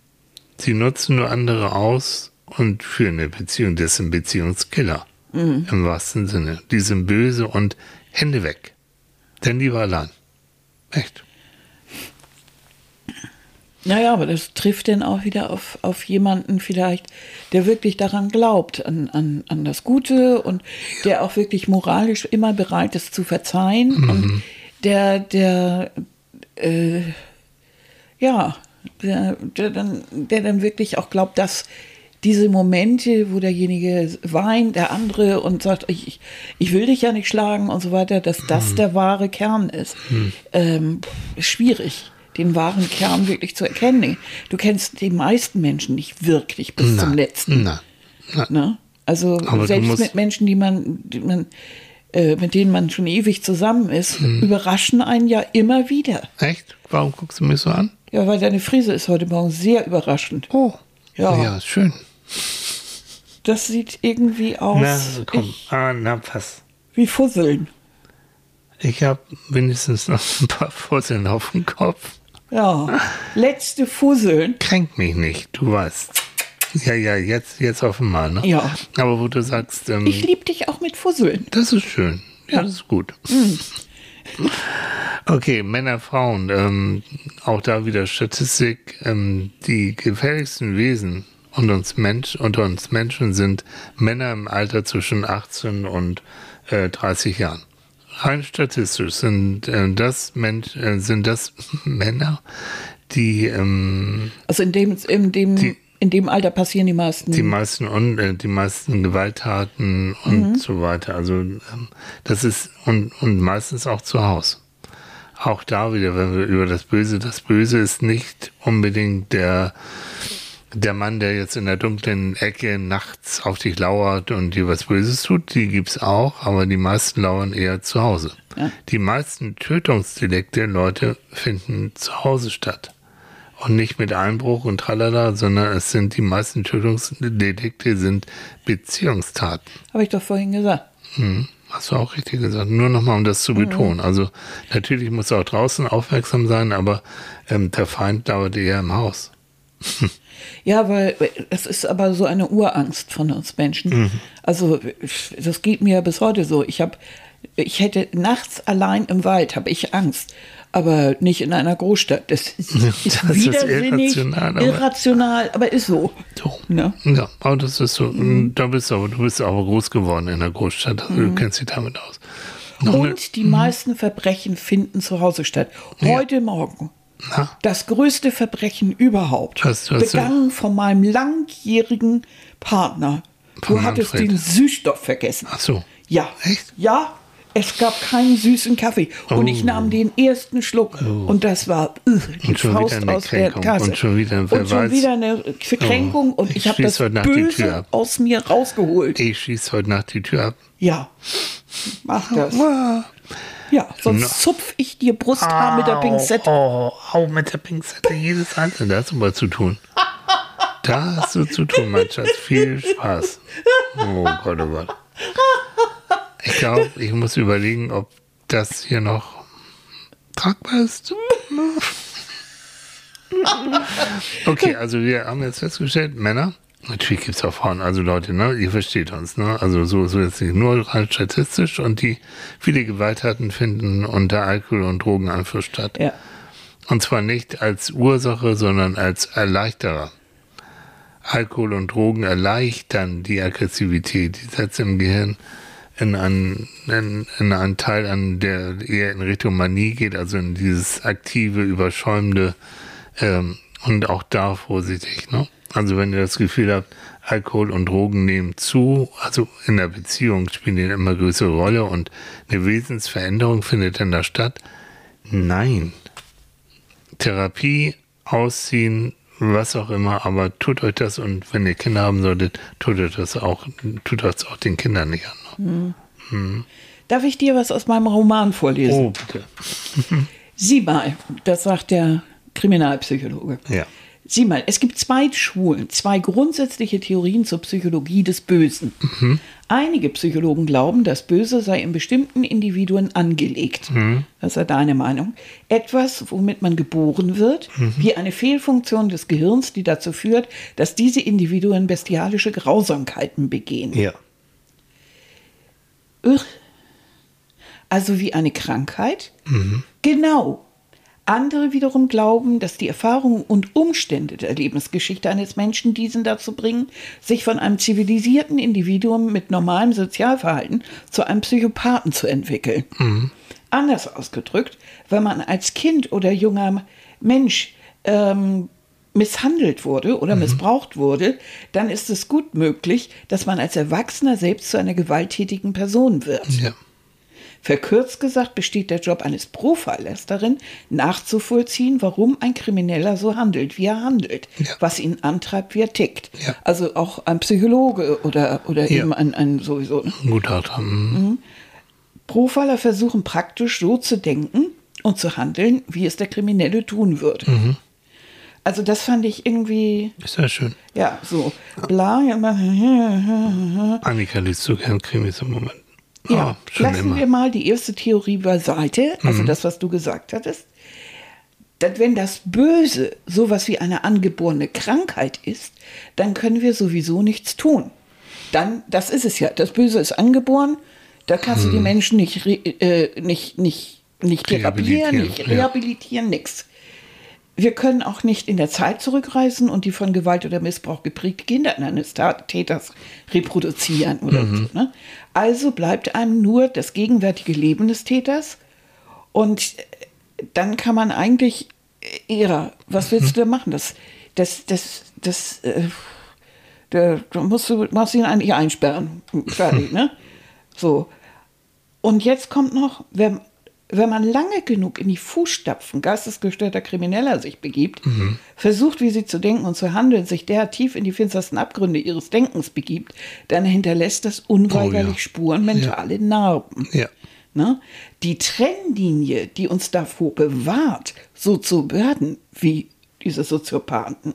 Sie nutzen nur andere aus und führen eine Beziehung. Das sind Beziehungskiller. Im wahrsten Sinne. Die sind böse und Hände weg. Denn die war allein. Echt. Naja, aber das trifft dann auch wieder auf, auf jemanden vielleicht, der wirklich daran glaubt, an, an, an das Gute und der auch wirklich moralisch immer bereit ist zu verzeihen und der, der, äh, ja, der, der, dann, der dann wirklich auch glaubt, dass diese Momente, wo derjenige weint, der andere und sagt, ich, ich will dich ja nicht schlagen und so weiter, dass das der wahre Kern ist. Ähm, ist schwierig, den wahren Kern wirklich zu erkennen. Du kennst die meisten Menschen nicht wirklich bis zum letzten. Nein. Nein. Ne? Also Aber selbst mit Menschen, die man, die man äh, mit denen man schon ewig zusammen ist, Mhm. überraschen einen ja immer wieder. Echt? Warum guckst du mich so an? Ja, weil deine Frise ist heute Morgen sehr überraschend. Oh. Ja. Ja, schön. Das sieht irgendwie aus Na, also komm. ich, Ah, na, pass. wie Fusseln. Ich habe wenigstens noch ein paar Fusseln auf dem Kopf. Ja, letzte Fusseln. Kränk mich nicht, du weißt. Ja, ja, jetzt, jetzt offenbar, ne? Ja. Aber wo du sagst, ähm, Ich lieb dich auch mit Fusseln. das ist schön. Ja, Ja. das ist gut. Okay, Männer, Frauen, ähm, auch da wieder Statistik. Ähm, die gefährlichsten Wesen unter uns, Mensch, unter uns Menschen sind Männer im Alter zwischen 18 und äh, 30 Jahren. Rein statistisch sind äh, das Mensch, äh, sind das Männer, die ähm, Also in dem, in dem, Die- in dem Alter passieren die meisten. die meisten Un äh, die meisten Gewalttaten und Mhm. so weiter. Also ähm, das ist und, und meistens auch zu Hause. Auch da wieder, wenn wir über das Böse, das Böse ist nicht unbedingt der der Mann, der jetzt in der dunklen Ecke nachts auf dich lauert und dir was Böses tut, die gibt's auch, aber die meisten lauern eher zu Hause. Ja. Die meisten Tötungsdelikte, Leute, finden zu Hause statt. Und nicht mit Einbruch und tralala, sondern es sind die meisten Tötungsdelikte sind Beziehungstaten. Habe ich doch vorhin gesagt. Hm, hast du auch richtig gesagt. Nur nochmal, um das zu betonen. Also natürlich muss auch draußen aufmerksam sein, aber ähm, der Feind dauert eher im Haus. Ja, weil es ist aber so eine Urangst von uns Menschen. Mhm. Also das geht mir bis heute so. Ich habe, ich hätte nachts allein im Wald habe ich Angst, aber nicht in einer Großstadt. Das ist, ist Das ist widersinnig, irrational, aber- irrational, aber ist so. So. Ne? Ja, aber das ist so. Da bist du aber, du bist aber groß geworden in der Großstadt. Also Du kennst dich damit aus. Noch eine- Und die meisten Verbrechen finden zu Hause statt. Heute Morgen. Na, Das größte Verbrechen überhaupt. Was- was- begangen von meinem langjährigen Partner. Von du hattest Manfred. den Süßstoff vergessen. ach so. Ja. Echt? Ja, es gab keinen süßen Kaffee. Und ich Oh. nahm den ersten Schluck. Und das war uh, die Und schon Faust aus der. Tasse. Und schon wieder Und schon wieder eine Verkränkung. Oh, und ich ich habe das Böse aus mir rausgeholt. Ich schieße heute Nacht die Tür ab. Ja, mach das. Ja, sonst zupf ich dir Brusthaar mit der Pinzette. Oh, au, mit der Pinzette jedes einzelne. Da hast du mal zu tun. Da hast du zu tun, mein Schatz. Viel Spaß. Oh Gott, oh Gott. Ich glaube, ich muss überlegen, ob das hier noch tragbar ist. Okay, also wir haben jetzt festgestellt, Männer, natürlich gibt es auch Frauen, also Leute, ne, ihr versteht uns, ne? Also so, so jetzt nicht nur rein statistisch und die viele Gewalttaten finden unter Alkohol- und Drogeneinfluss statt. Ja. Und zwar nicht als Ursache, sondern als Erleichterer. Alkohol und Drogen erleichtern die Aggressivität, die setzen im Gehirn in einen, in, in einen Teil an, der eher in Richtung Manie geht, also in dieses aktive, überschäumende ähm, und auch da vorsichtig. Ne? Also wenn ihr das Gefühl habt, Alkohol und Drogen nehmen zu, also in der Beziehung spielen die eine immer größere Rolle und eine Wesensveränderung findet dann da statt. Nein. Therapie, Ausziehen, was auch immer, aber tut euch das und wenn ihr Kinder haben solltet, tut euch das auch, tut das auch den Kindern nicht an. Ne? Darf ich dir was aus meinem Roman vorlesen? Oh, bitte. Sieh mal, das sagt der Kriminalpsychologe. Ja. Sieh mal, es gibt zwei Schulen, zwei grundsätzliche Theorien zur Psychologie des Bösen. Einige Psychologen glauben, das Böse sei in bestimmten Individuen angelegt. Das ist deine Meinung. Etwas, womit man geboren wird, wie eine Fehlfunktion des Gehirns, die dazu führt, dass diese Individuen bestialische Grausamkeiten begehen. Ja. Also wie eine Krankheit? Genau. Andere wiederum glauben, dass die Erfahrungen und Umstände der Lebensgeschichte eines Menschen diesen dazu bringen, sich von einem zivilisierten Individuum mit normalem Sozialverhalten zu einem Psychopathen zu entwickeln. Anders ausgedrückt, wenn man als Kind oder junger Mensch ähm, misshandelt wurde oder missbraucht wurde, dann ist es gut möglich, dass man als Erwachsener selbst zu einer gewalttätigen Person wird. Ja. Verkürzt gesagt besteht der Job eines Profilers darin, nachzuvollziehen, warum ein Krimineller so handelt, wie er handelt, Ja. was ihn antreibt, wie er tickt. Ja. Also auch ein Psychologe oder, oder Ja. eben ein, ein sowieso. ne? Gutachter. Mhm. Profiler versuchen praktisch so zu denken und zu handeln, wie es der Kriminelle tun würde. Mhm. Also das fand ich irgendwie, Ist ja schön. ja, so bla. Annika liest so gern Krimis im Moment. Ja, schon lassen immer. wir mal die erste Theorie beiseite, also das, was du gesagt hattest. Dass wenn das Böse sowas wie eine angeborene Krankheit ist, dann können wir sowieso nichts tun. Dann, das ist es ja. Das Böse ist angeboren, da kannst du die Menschen nicht, äh, nicht, nicht, nicht therapieren, Rehabilitieren, nicht ja. rehabilitieren, nix. Wir können auch nicht in der Zeit zurückreisen und die von Gewalt oder Missbrauch geprägte Kinder eines Täters reproduzieren oder so. Ne? Also bleibt einem nur das gegenwärtige Leben des Täters und äh, dann kann man eigentlich eher, was willst du da machen? Das, das, das, das, äh, da, musst du, machst ihn eigentlich einsperren. Fertig, ne? So. Und jetzt kommt noch, wenn, wenn man lange genug in die Fußstapfen geistesgestörter Krimineller sich begibt, versucht, wie sie zu denken und zu handeln, sich derart tief in die finstersten Abgründe ihres Denkens begibt, dann hinterlässt das unweigerlich Oh ja. Spuren, mentale Narben. Ja. Ne? Die Trennlinie, die uns davor bewahrt, so zu werden wie diese Soziopathen,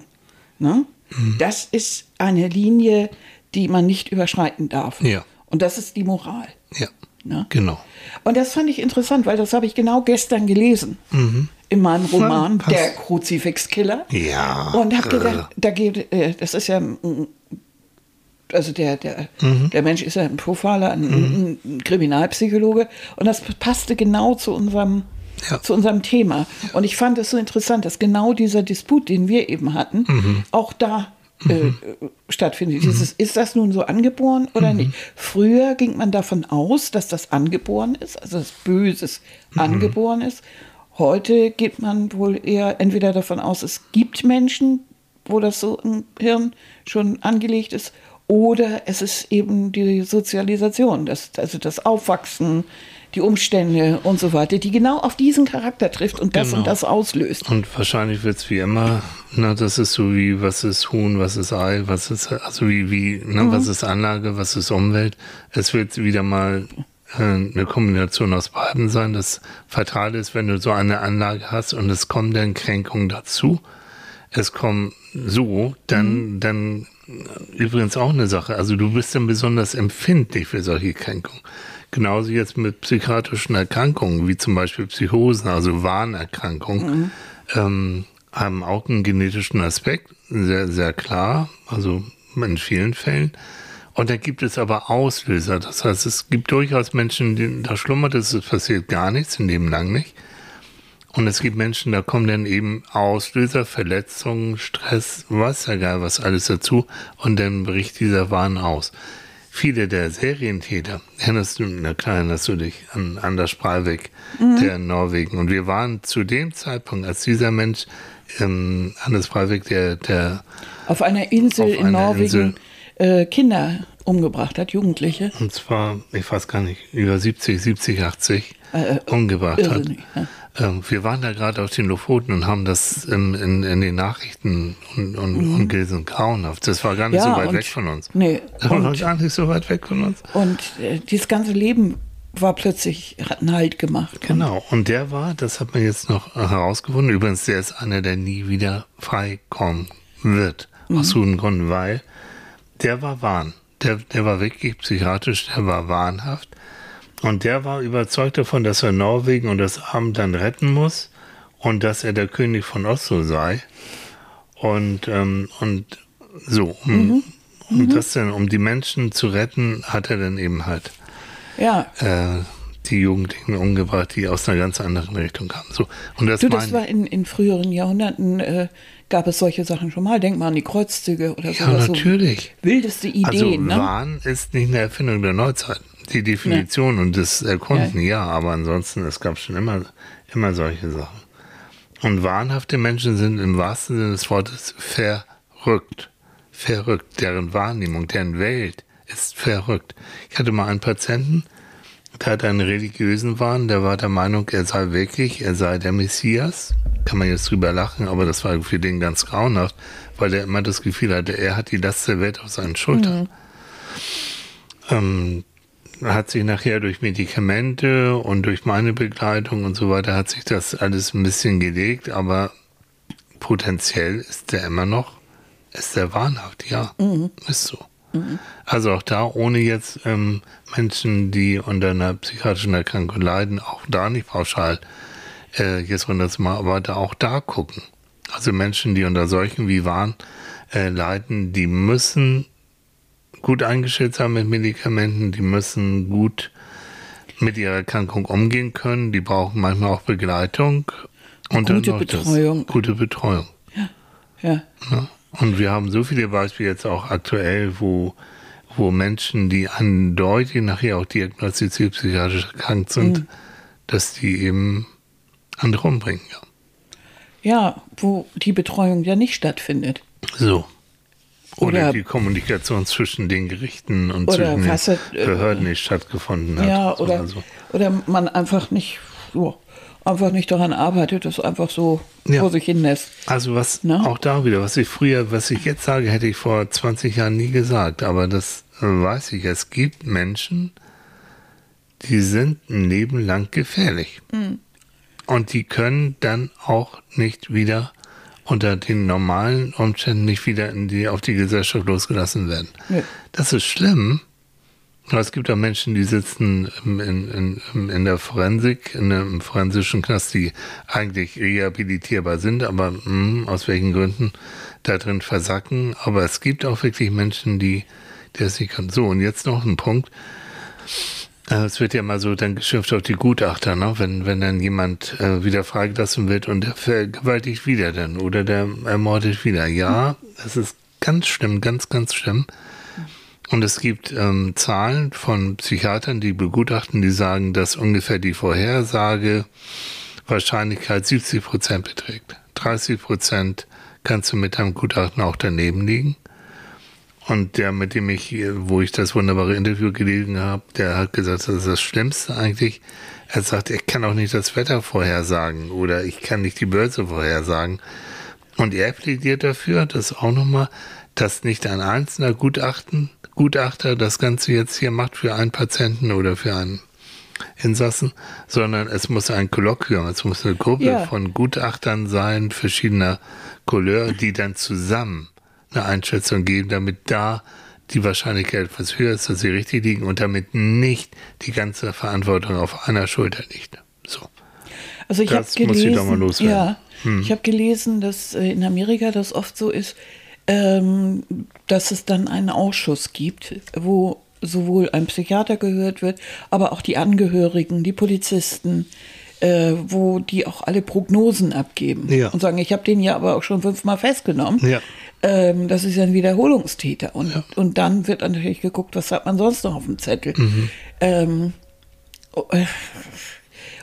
ne? Mhm. das ist eine Linie, die man nicht überschreiten darf. Ja. Und das ist die Moral. Ja. Ne? Genau. Und das fand ich interessant, weil das habe ich genau gestern gelesen. In meinem Roman passt. Der Kruzifixkiller. Ja. Und habe gedacht, da geht, äh, das ist ja, also der, der, der Mensch ist ja ein Profiler, ein, ein Kriminalpsychologe. Und das passte genau zu unserem, Ja. zu unserem Thema. Und ich fand es so interessant, dass genau dieser Disput, den wir eben hatten, auch da äh, stattfindet. Dieses, ist das nun so angeboren oder nicht? Früher ging man davon aus, dass das angeboren ist, also das Böses angeboren ist. Heute geht man wohl eher entweder davon aus, es gibt Menschen, wo das so im Hirn schon angelegt ist, oder es ist eben die Sozialisation, das, also das Aufwachsen, die Umstände und so weiter, die genau auf diesen Charakter trifft und das Genau. und das auslöst. Und wahrscheinlich wird es wie immer, na, das ist so wie, was ist Huhn, was ist Ei, was ist, also wie, wie, ne, Mhm. was ist Anlage, was ist Umwelt. Es wird wieder mal äh, eine Kombination aus beiden sein. Das Fatale ist, wenn du so eine Anlage hast und es kommen dann Kränkungen dazu. Es kommen so, dann, mhm. dann übrigens auch eine Sache. Also du bist dann besonders empfindlich für solche Kränkungen. Genauso jetzt mit psychiatrischen Erkrankungen, wie zum Beispiel Psychosen, also Wahnerkrankungen, mhm. ähm, haben auch einen genetischen Aspekt, sehr, sehr klar, also in vielen Fällen. Und da gibt es aber Auslöser. Das heißt, es gibt durchaus Menschen, die, da schlummert es, es passiert gar nichts, in dem lang nicht. Und es gibt Menschen, da kommen dann eben Auslöser, Verletzungen, Stress, was ja geil, was alles dazu. Und dann bricht dieser Wahn aus. Viele der Serientäter, erinnerst du, na klar, erinnerst du dich an Anders Breivik, mhm. der in Norwegen. Und wir waren zu dem Zeitpunkt, als dieser Mensch, ähm, Anders Breivik, der, der auf einer Insel auf in einer Norwegen Insel, äh, Kinder umgebracht hat, Jugendliche. Und zwar, ich weiß gar nicht, über 70, 70, 80 äh, umgebracht hat. Ja. Ähm, wir waren da gerade auf den Lofoten und haben das in, in, in den Nachrichten und, und, mhm. und gelesen, grauenhaft. Das war gar nicht ja, so weit weg von uns. Nee. Das war gar nicht so weit weg von uns. Und äh, dieses ganze Leben war plötzlich, hat einen Halt gemacht. Genau. Und der war, das hat man jetzt noch herausgefunden, übrigens, der ist einer, der nie wieder freikommen wird. Mhm. Aus guten Gründen, weil der war Wahn. Der, der war wirklich psychiatrisch, der war wahnhaft. Und der war überzeugt davon, dass er Norwegen und das Abend dann retten muss und dass er der König von Oslo sei. Und, ähm, und so, um, mhm. um mhm. das denn, um die Menschen zu retten, hat er dann eben halt ja. äh, die Jugendlichen umgebracht, die aus einer ganz anderen Richtung kamen. So, und das, du, das war in, in früheren Jahrhunderten, äh, gab es solche Sachen schon mal. Denk mal an die Kreuzzüge oder so. Ja, natürlich. So wildeste Ideen. Also, ne? Wahn ist nicht eine Erfindung der Neuzeit die Definition nee. und das Erkunden, ja. ja, aber ansonsten, es gab schon immer, immer solche Sachen. Und wahnhafte Menschen sind im wahrsten Sinne des Wortes verrückt. Verrückt. Deren Wahrnehmung, deren Welt ist verrückt. Ich hatte mal einen Patienten, der hatte einen religiösen Wahn, der war der Meinung, er sei wirklich, er sei der Messias. Kann man jetzt drüber lachen, aber das war für den ganz grauenhaft, weil er immer das Gefühl hatte, er hat die Last der Welt auf seinen Schultern. Mhm. Ähm, hat sich nachher durch Medikamente und durch meine Begleitung und so weiter hat sich das alles ein bisschen gelegt, aber potenziell ist der immer noch, ist der wahnhaft, ja, mhm. ist so. Mhm. Also auch da, ohne jetzt ähm, Menschen, die unter einer psychiatrischen Erkrankung leiden, auch da nicht pauschal äh, jetzt runterzumachen, aber da auch da gucken. Also Menschen, die unter solchen wie Wahn äh, leiden, die müssen gut eingestellt sein mit Medikamenten, die müssen gut mit ihrer Erkrankung umgehen können, die brauchen manchmal auch Begleitung und gute dann Betreuung. Das, gute Betreuung. Ja. ja. ja. Und wir haben so viele Beispiele jetzt auch aktuell, wo, wo Menschen, die eindeutig nachher auch diagnostiziert psychiatrisch erkrankt sind, mhm. dass die eben andere umbringen. Ja. ja, wo die Betreuung ja nicht stattfindet. So. Oder, oder, die Kommunikation zwischen den Gerichten und zwischen den hat, Behörden nicht stattgefunden hat. Ja, oder, oder, so. oder man einfach nicht, so, einfach nicht daran arbeitet, das einfach so ja. vor sich hin lässt. Also was Na? auch da wieder, was ich früher, was ich jetzt sage, hätte ich vor 20 Jahren nie gesagt, aber das weiß ich. Es gibt Menschen, die sind ein Leben lang gefährlich. Mhm. Und die können dann auch nicht wieder unter den normalen Umständen nicht wieder in die, auf die Gesellschaft losgelassen werden. Ja. Das ist schlimm. Aber es gibt auch Menschen, die sitzen in, in, in der Forensik, in einem forensischen Knast, die eigentlich rehabilitierbar sind, aber mh, hm, aus welchen Gründen da drin versacken. Aber es gibt auch wirklich Menschen, die, die das nicht können. So, und jetzt noch ein Punkt. Es wird ja mal so dann geschimpft auf die Gutachter, ne? wenn, wenn dann jemand äh, wieder freigelassen wird und der vergewaltigt wieder dann oder der ermordet wieder. Ja, das ist ganz schlimm, ganz, ganz schlimm. Und es gibt ähm, Zahlen von Psychiatern, die begutachten, die sagen, dass ungefähr die Vorhersage Wahrscheinlichkeit 70 Prozent beträgt. 30 Prozent kannst du mit deinem Gutachten auch daneben liegen. Und der, mit dem ich, wo ich das wunderbare Interview gelesen habe, der hat gesagt, das ist das Schlimmste eigentlich. Er sagt, ich kann auch nicht das Wetter vorhersagen oder ich kann nicht die Börse vorhersagen. Und er plädiert dafür, dass auch nochmal, dass nicht ein einzelner Gutachten, Gutachter das Ganze jetzt hier macht für einen Patienten oder für einen Insassen, sondern es muss ein Kolloquium, es muss eine Gruppe Ja. von Gutachtern sein, verschiedener Couleur, die dann zusammen eine Einschätzung geben, damit da die Wahrscheinlichkeit etwas höher ist, dass sie richtig liegen und damit nicht die ganze Verantwortung auf einer Schulter liegt. So. Also ich habe ich gelesen, ja, ich habe gelesen, dass äh, in Amerika das oft so ist, ähm, dass es dann einen Ausschuss gibt, wo sowohl ein Psychiater gehört wird, aber auch die Angehörigen, die Polizisten, äh, wo die auch alle Prognosen abgeben Ja. und sagen, ich habe den ja aber auch schon fünfmal festgenommen. Ja. Ähm, das ist ja ein Wiederholungstäter. Und, und dann wird natürlich geguckt, was hat man sonst noch auf dem Zettel. Mhm. Ähm, äh,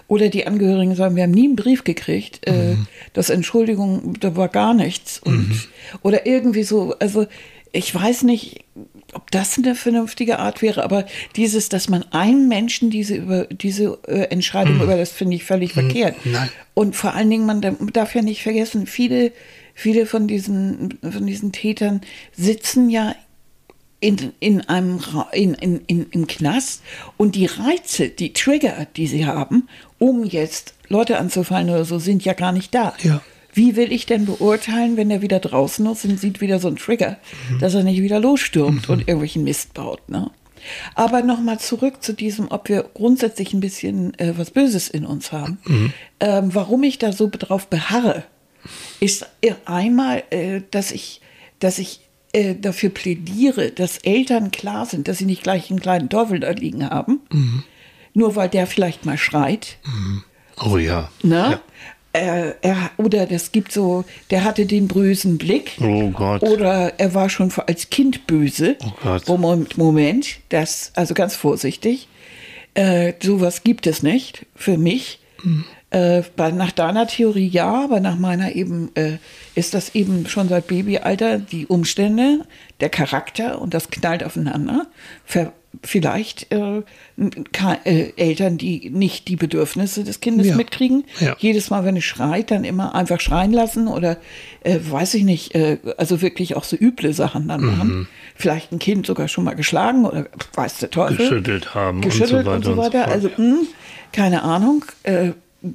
oder die Angehörigen sagen, wir haben nie einen Brief gekriegt, äh, das Entschuldigung, da war gar nichts. Und, Oder irgendwie so, also ich weiß nicht, ob das eine vernünftige Art wäre, aber dieses, dass man einem Menschen diese, über, diese äh, Entscheidung überlässt, finde ich völlig verkehrt. Nein. Und vor allen Dingen, man da- darf ja nicht vergessen, viele, viele von diesen, von diesen Tätern sitzen ja in, in einem in, in, in, im Knast und die Reize, die Trigger, die sie haben, um jetzt Leute anzufallen oder so, sind ja gar nicht da. Ja. Wie will ich denn beurteilen, wenn er wieder draußen ist und sieht wieder so einen Trigger, dass er nicht wieder losstürmt und irgendwelchen Mist baut? Ne? Aber nochmal zurück zu diesem, ob wir grundsätzlich ein bisschen äh, was Böses in uns haben. Ähm, warum ich da so drauf beharre, ist einmal, äh, dass ich, dass ich äh, dafür plädiere, dass Eltern klar sind, dass sie nicht gleich einen kleinen Teufel da liegen haben, nur weil der vielleicht mal schreit. Oh ja. Ne? ja. Äh, er, oder das gibt so, der hatte den bösen Blick. Oh Gott. Oder er war schon als Kind böse. Oh Gott. Moment, Moment, das, also ganz vorsichtig. Äh, sowas gibt es nicht für mich. Hm. Äh, bei, nach deiner Theorie ja, aber nach meiner eben äh, ist das eben schon seit Babyalter die Umstände, der Charakter und das knallt aufeinander. Ver, vielleicht äh, äh, Eltern, die nicht die Bedürfnisse des Kindes Ja. mitkriegen. Ja. Jedes Mal, wenn es schreit, dann immer einfach schreien lassen oder äh, weiß ich nicht, äh, also wirklich auch so üble Sachen dann machen. Mhm. Vielleicht ein Kind sogar schon mal geschlagen oder weiß der Teufel. Geschüttelt haben Geschüttelt und so weiter. und so weiter. fort. Also, mh, keine Ahnung.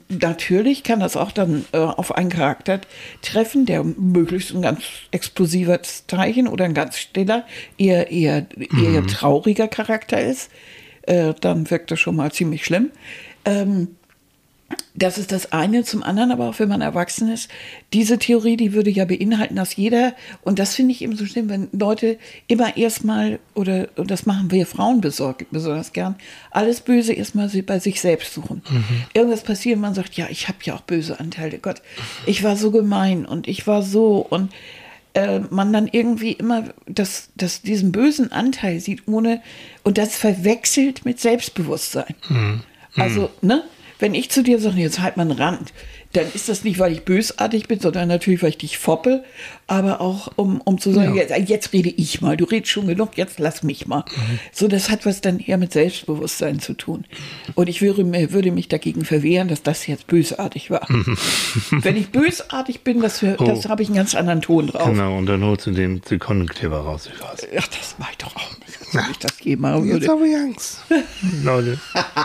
Natürlich kann das auch dann äh, auf einen Charakter treffen, der möglichst ein ganz explosiver Teilchen oder ein ganz stiller, eher, eher, eher trauriger Charakter ist. Äh, dann wirkt das schon mal ziemlich schlimm. Ähm, das ist das eine. Zum anderen aber auch, wenn man erwachsen ist, diese Theorie, die würde ja beinhalten, dass jeder, und das finde ich eben so schlimm, wenn Leute immer erstmal, oder und das machen wir Frauen besorgt, besonders gern, alles Böse erstmal bei sich selbst suchen. Irgendwas passiert und man sagt, ja, ich habe ja auch böse Anteile. Gott, ich war so gemein und ich war so und äh, man dann irgendwie immer das, das, diesen bösen Anteil sieht, ohne, und das verwechselt mit Selbstbewusstsein. Also, ne? Wenn ich zu dir sage, jetzt halt mal einen Rand, dann ist das nicht, weil ich bösartig bin, sondern natürlich, weil ich dich foppe, aber auch um, um zu sagen, Ja. jetzt, jetzt rede ich mal, du redest schon genug, jetzt lass mich mal. So, das hat was dann eher mit Selbstbewusstsein zu tun. Und ich würde, würde mich dagegen verwehren, dass das jetzt bösartig war. Wenn ich bösartig bin, das, das Oh. habe ich einen ganz anderen Ton drauf. Genau, und dann holst du den Sekundenkleber raus. Ach, das mache ich doch auch nicht. Ob ich das je machen Jetzt würde. habe ich Angst. Leute,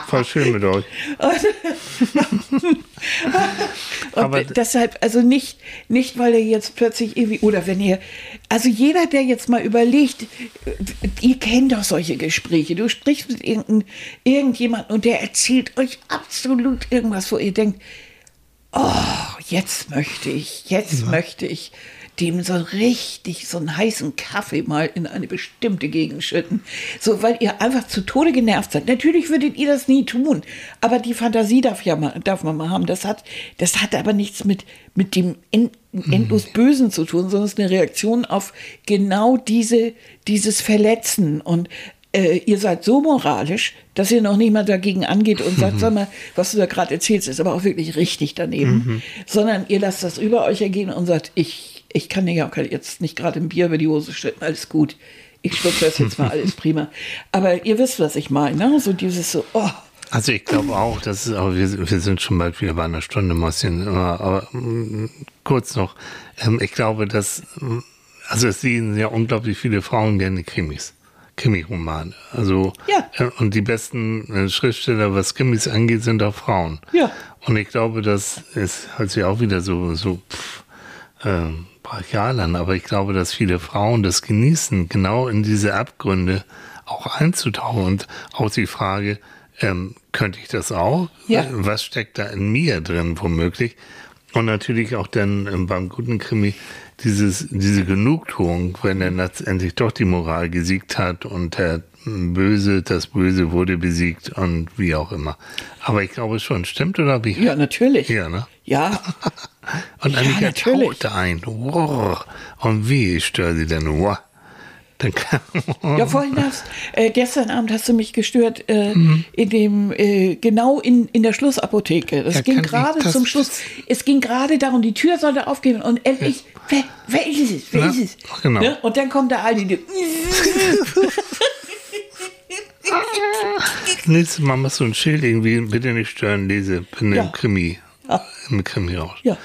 voll schön mit euch. Und Aber- deshalb, also nicht, nicht, weil er jetzt plötzlich irgendwie, oder wenn ihr, also jeder, der jetzt mal überlegt, äh, ihr kennt doch solche Gespräche, du sprichst mit irgendein, irgendjemandem und der erzählt euch absolut irgendwas, wo ihr denkt, oh, jetzt möchte ich, jetzt möchte ich dem so richtig so einen heißen Kaffee mal in eine bestimmte Gegend schütten. So, weil ihr einfach zu Tode genervt seid. Natürlich würdet ihr das nie tun, aber die Fantasie darf ja mal, darf man mal haben. Das hat, das hat aber nichts mit, mit dem end, endlos Bösen zu tun, sondern es ist eine Reaktion auf genau diese, dieses Verletzen und äh, ihr seid so moralisch, dass ihr noch nicht mal dagegen angeht und sagt, sag mal, was du da gerade erzählst, ist aber auch wirklich richtig daneben. Sondern ihr lasst das über euch ergehen und sagt, ich, ich kann ja auch jetzt nicht gerade ein Bier über die Hose schütten, alles gut. Ich schluck das jetzt mal, alles prima. Aber ihr wisst, was ich meine, ne? So dieses so, oh, Also ich glaube auch, dass es, aber wir, wir sind schon bald wieder bei einer Stunde, Mäuschen, aber, aber mm, kurz noch. Ähm, ich glaube, dass, mm, also es sehen ja unglaublich viele Frauen gerne Krimis. Krimi-Romane. Also, Ja. äh, und die besten äh, Schriftsteller, was Krimis angeht, sind auch Frauen. Ja. Und ich glaube, das ist hört sich auch wieder so, so pff, ähm, brachial an, aber ich glaube, dass viele Frauen das genießen, genau in diese Abgründe auch einzutauchen und auch die Frage, ähm, könnte ich das auch? Ja. Äh, Was steckt da in mir drin, womöglich? Und natürlich auch dann ähm, beim guten Krimi dieses, diese Genugtuung, wenn dann letztendlich doch die Moral gesiegt hat und der Böse, das Böse wurde besiegt und wie auch immer. Aber ich glaube schon, stimmt oder wie? Ja, natürlich. Ja, ne? Ja, Und Ja, Annika natürlich. tauchte ein. Und wie störe sie denn? Ja vorhin hast, äh, gestern Abend hast du mich gestört, äh, Mhm. in dem, äh, genau in, in der Schlussapotheke. Das Ja, ging gerade zum Schluss. Es ging gerade darum, die Tür sollte aufgehen und endlich, wer, wer ist es? Wer Ja, ist es? genau. Ne? Und dann kommt der Aldi, die, nächstes Mal machst du ein Schild irgendwie, bitte nicht stören, lese, bin Ja. im Krimi. Ja. Im Krimi auch. ja,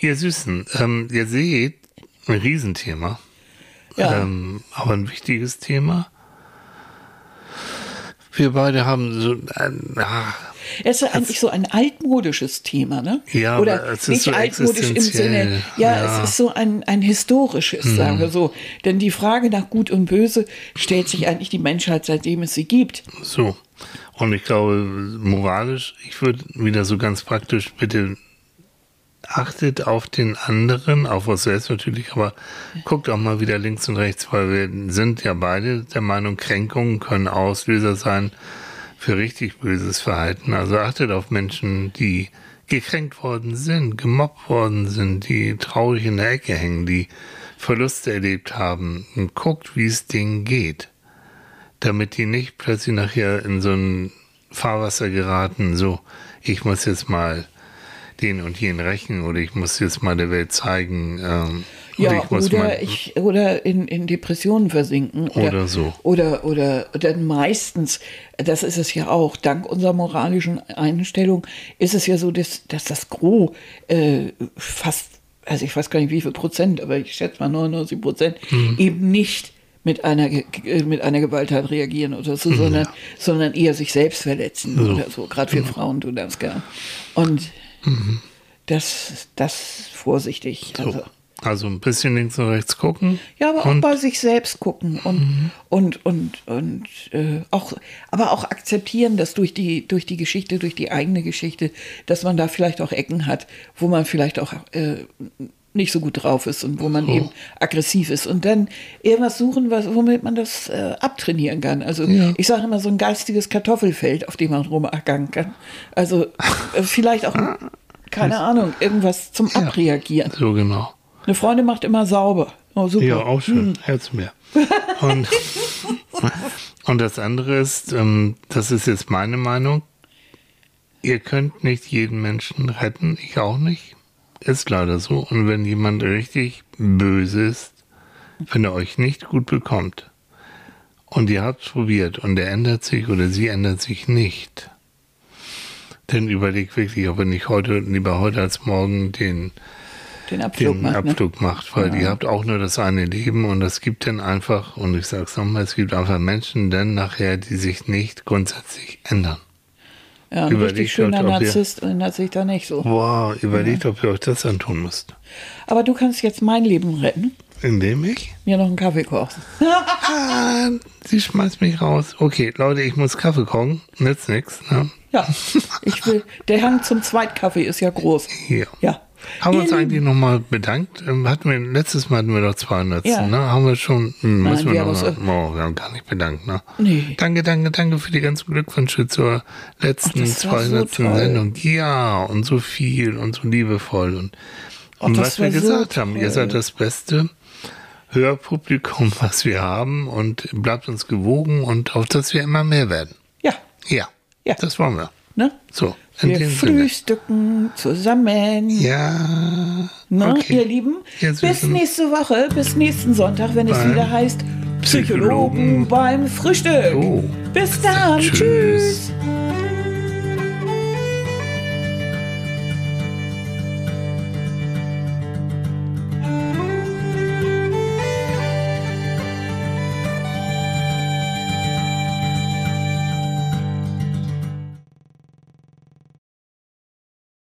Ihr Süßen, ähm, ihr seht, ein Riesenthema. ja. Ähm, aber ein wichtiges Thema. Wir beide haben so, ein, ah, Es ist eigentlich so ein altmodisches Thema, ne? Ja, Oder aber es ist nicht so altmodisch im Sinne, ja, ja. Mhm. es ist so ein, ein historisches, sagen wir so. Denn die Frage nach Gut und Böse stellt sich eigentlich die Menschheit, seitdem es sie gibt. So. Und ich glaube, moralisch, ich würde wieder so ganz praktisch, bitte achtet auf den anderen, auf uns selbst natürlich, aber guckt auch mal wieder links und rechts, weil wir sind ja beide der Meinung, Kränkungen können Auslöser sein für richtig böses Verhalten. Also achtet auf Menschen, die gekränkt worden sind, gemobbt worden sind, die traurig in der Ecke hängen, die Verluste erlebt haben und guckt, wie es denen geht damit die nicht plötzlich nachher in so ein Fahrwasser geraten, so, ich muss jetzt mal den und jenen rächen oder ich muss jetzt mal der Welt zeigen. Ähm, Ja, ich muss oder, ich, oder in, in Depressionen versinken. Oder, Oder so. Oder, oder dann meistens, das ist es ja auch, dank unserer moralischen Einstellung, ist es ja so, dass, dass das Gros äh, fast, also ich weiß gar nicht wie viel Prozent, aber ich schätze mal 99 Prozent, Mhm. eben nicht mit einer, äh, mit einer Gewalttat reagieren oder so, sondern, sondern eher sich selbst verletzen oder so. Gerade für Frauen tun das gern. Und das, das vorsichtig. Also. so. also ein bisschen links und rechts gucken. Ja, aber auch bei sich selbst gucken und, und, und, und äh, auch, aber auch akzeptieren, dass durch die, durch die Geschichte, durch die eigene Geschichte, dass man da vielleicht auch Ecken hat, wo man vielleicht auch äh, nicht so gut drauf ist und wo man eben aggressiv ist. Und dann irgendwas suchen, was, womit man das äh, abtrainieren kann. Also Ja. ich sage immer so ein geistiges Kartoffelfeld, auf dem man rumackern kann. Also äh, vielleicht auch, keine Ahnung, irgendwas zum Abreagieren. so genau. Eine Freundin macht immer sauber. Oh, super. Ja, auch schön. Herz mehr. Und, und das andere ist, ähm, das ist jetzt meine Meinung, ihr könnt nicht jeden Menschen retten, ich auch nicht. Ist leider so. Und wenn jemand richtig böse ist, wenn er euch nicht gut bekommt und ihr habt es probiert und er ändert sich oder sie ändert sich nicht, dann überlegt wirklich, ob er nicht heute, lieber heute als morgen den Den Abflug den macht, ne? Abflug macht, weil ihr habt auch nur das eine Leben und es gibt dann einfach, und ich sag's nochmal, es gibt einfach Menschen dann nachher, die sich nicht grundsätzlich ändern. Ja, ein Überlegt richtig schöner ob ihr- Narzisst ändert sich da nicht so. Wow, überlegt, ob ihr euch das antun müsst. Aber du kannst jetzt mein Leben retten. Indem ich? Mir noch einen Kaffee kochen. Ah, sie schmeißt mich raus. Okay, Leute, ich muss Kaffee kochen. Nützt nix. Ne? Ja, ich will. Der Hang zum Zweitkaffee ist ja groß. Hier. Ja. Haben wir uns eigentlich nochmal bedankt? Ähm, Hatten wir, letztes Mal hatten wir doch 200. Ja. Ne? Haben wir schon, hm, müssen wir wir, haben noch mal, oh, wir haben gar nicht bedankt. Ne? Nee. Danke, danke, danke für die ganzen Glückwünsche zur letzten Ach, das war so 200. toll. Sendung. Ja, und so viel und so liebevoll. Und, und das was wir so gesagt haben, ihr toll. seid das beste Hörpublikum, was wir haben und bleibt uns gewogen und auf dass wir immer mehr werden. Ja, Ja, Ja. das wollen wir. ne? So, in Wir dem Sinne. frühstücken zusammen. Ja, Ne, okay. ihr Lieben? Ihr bis nächste Woche, bis nächsten Sonntag, wenn es wieder heißt Psychologen. Psychologen beim Frühstück. Oh. Bis dann. Tschüss. Tschüss.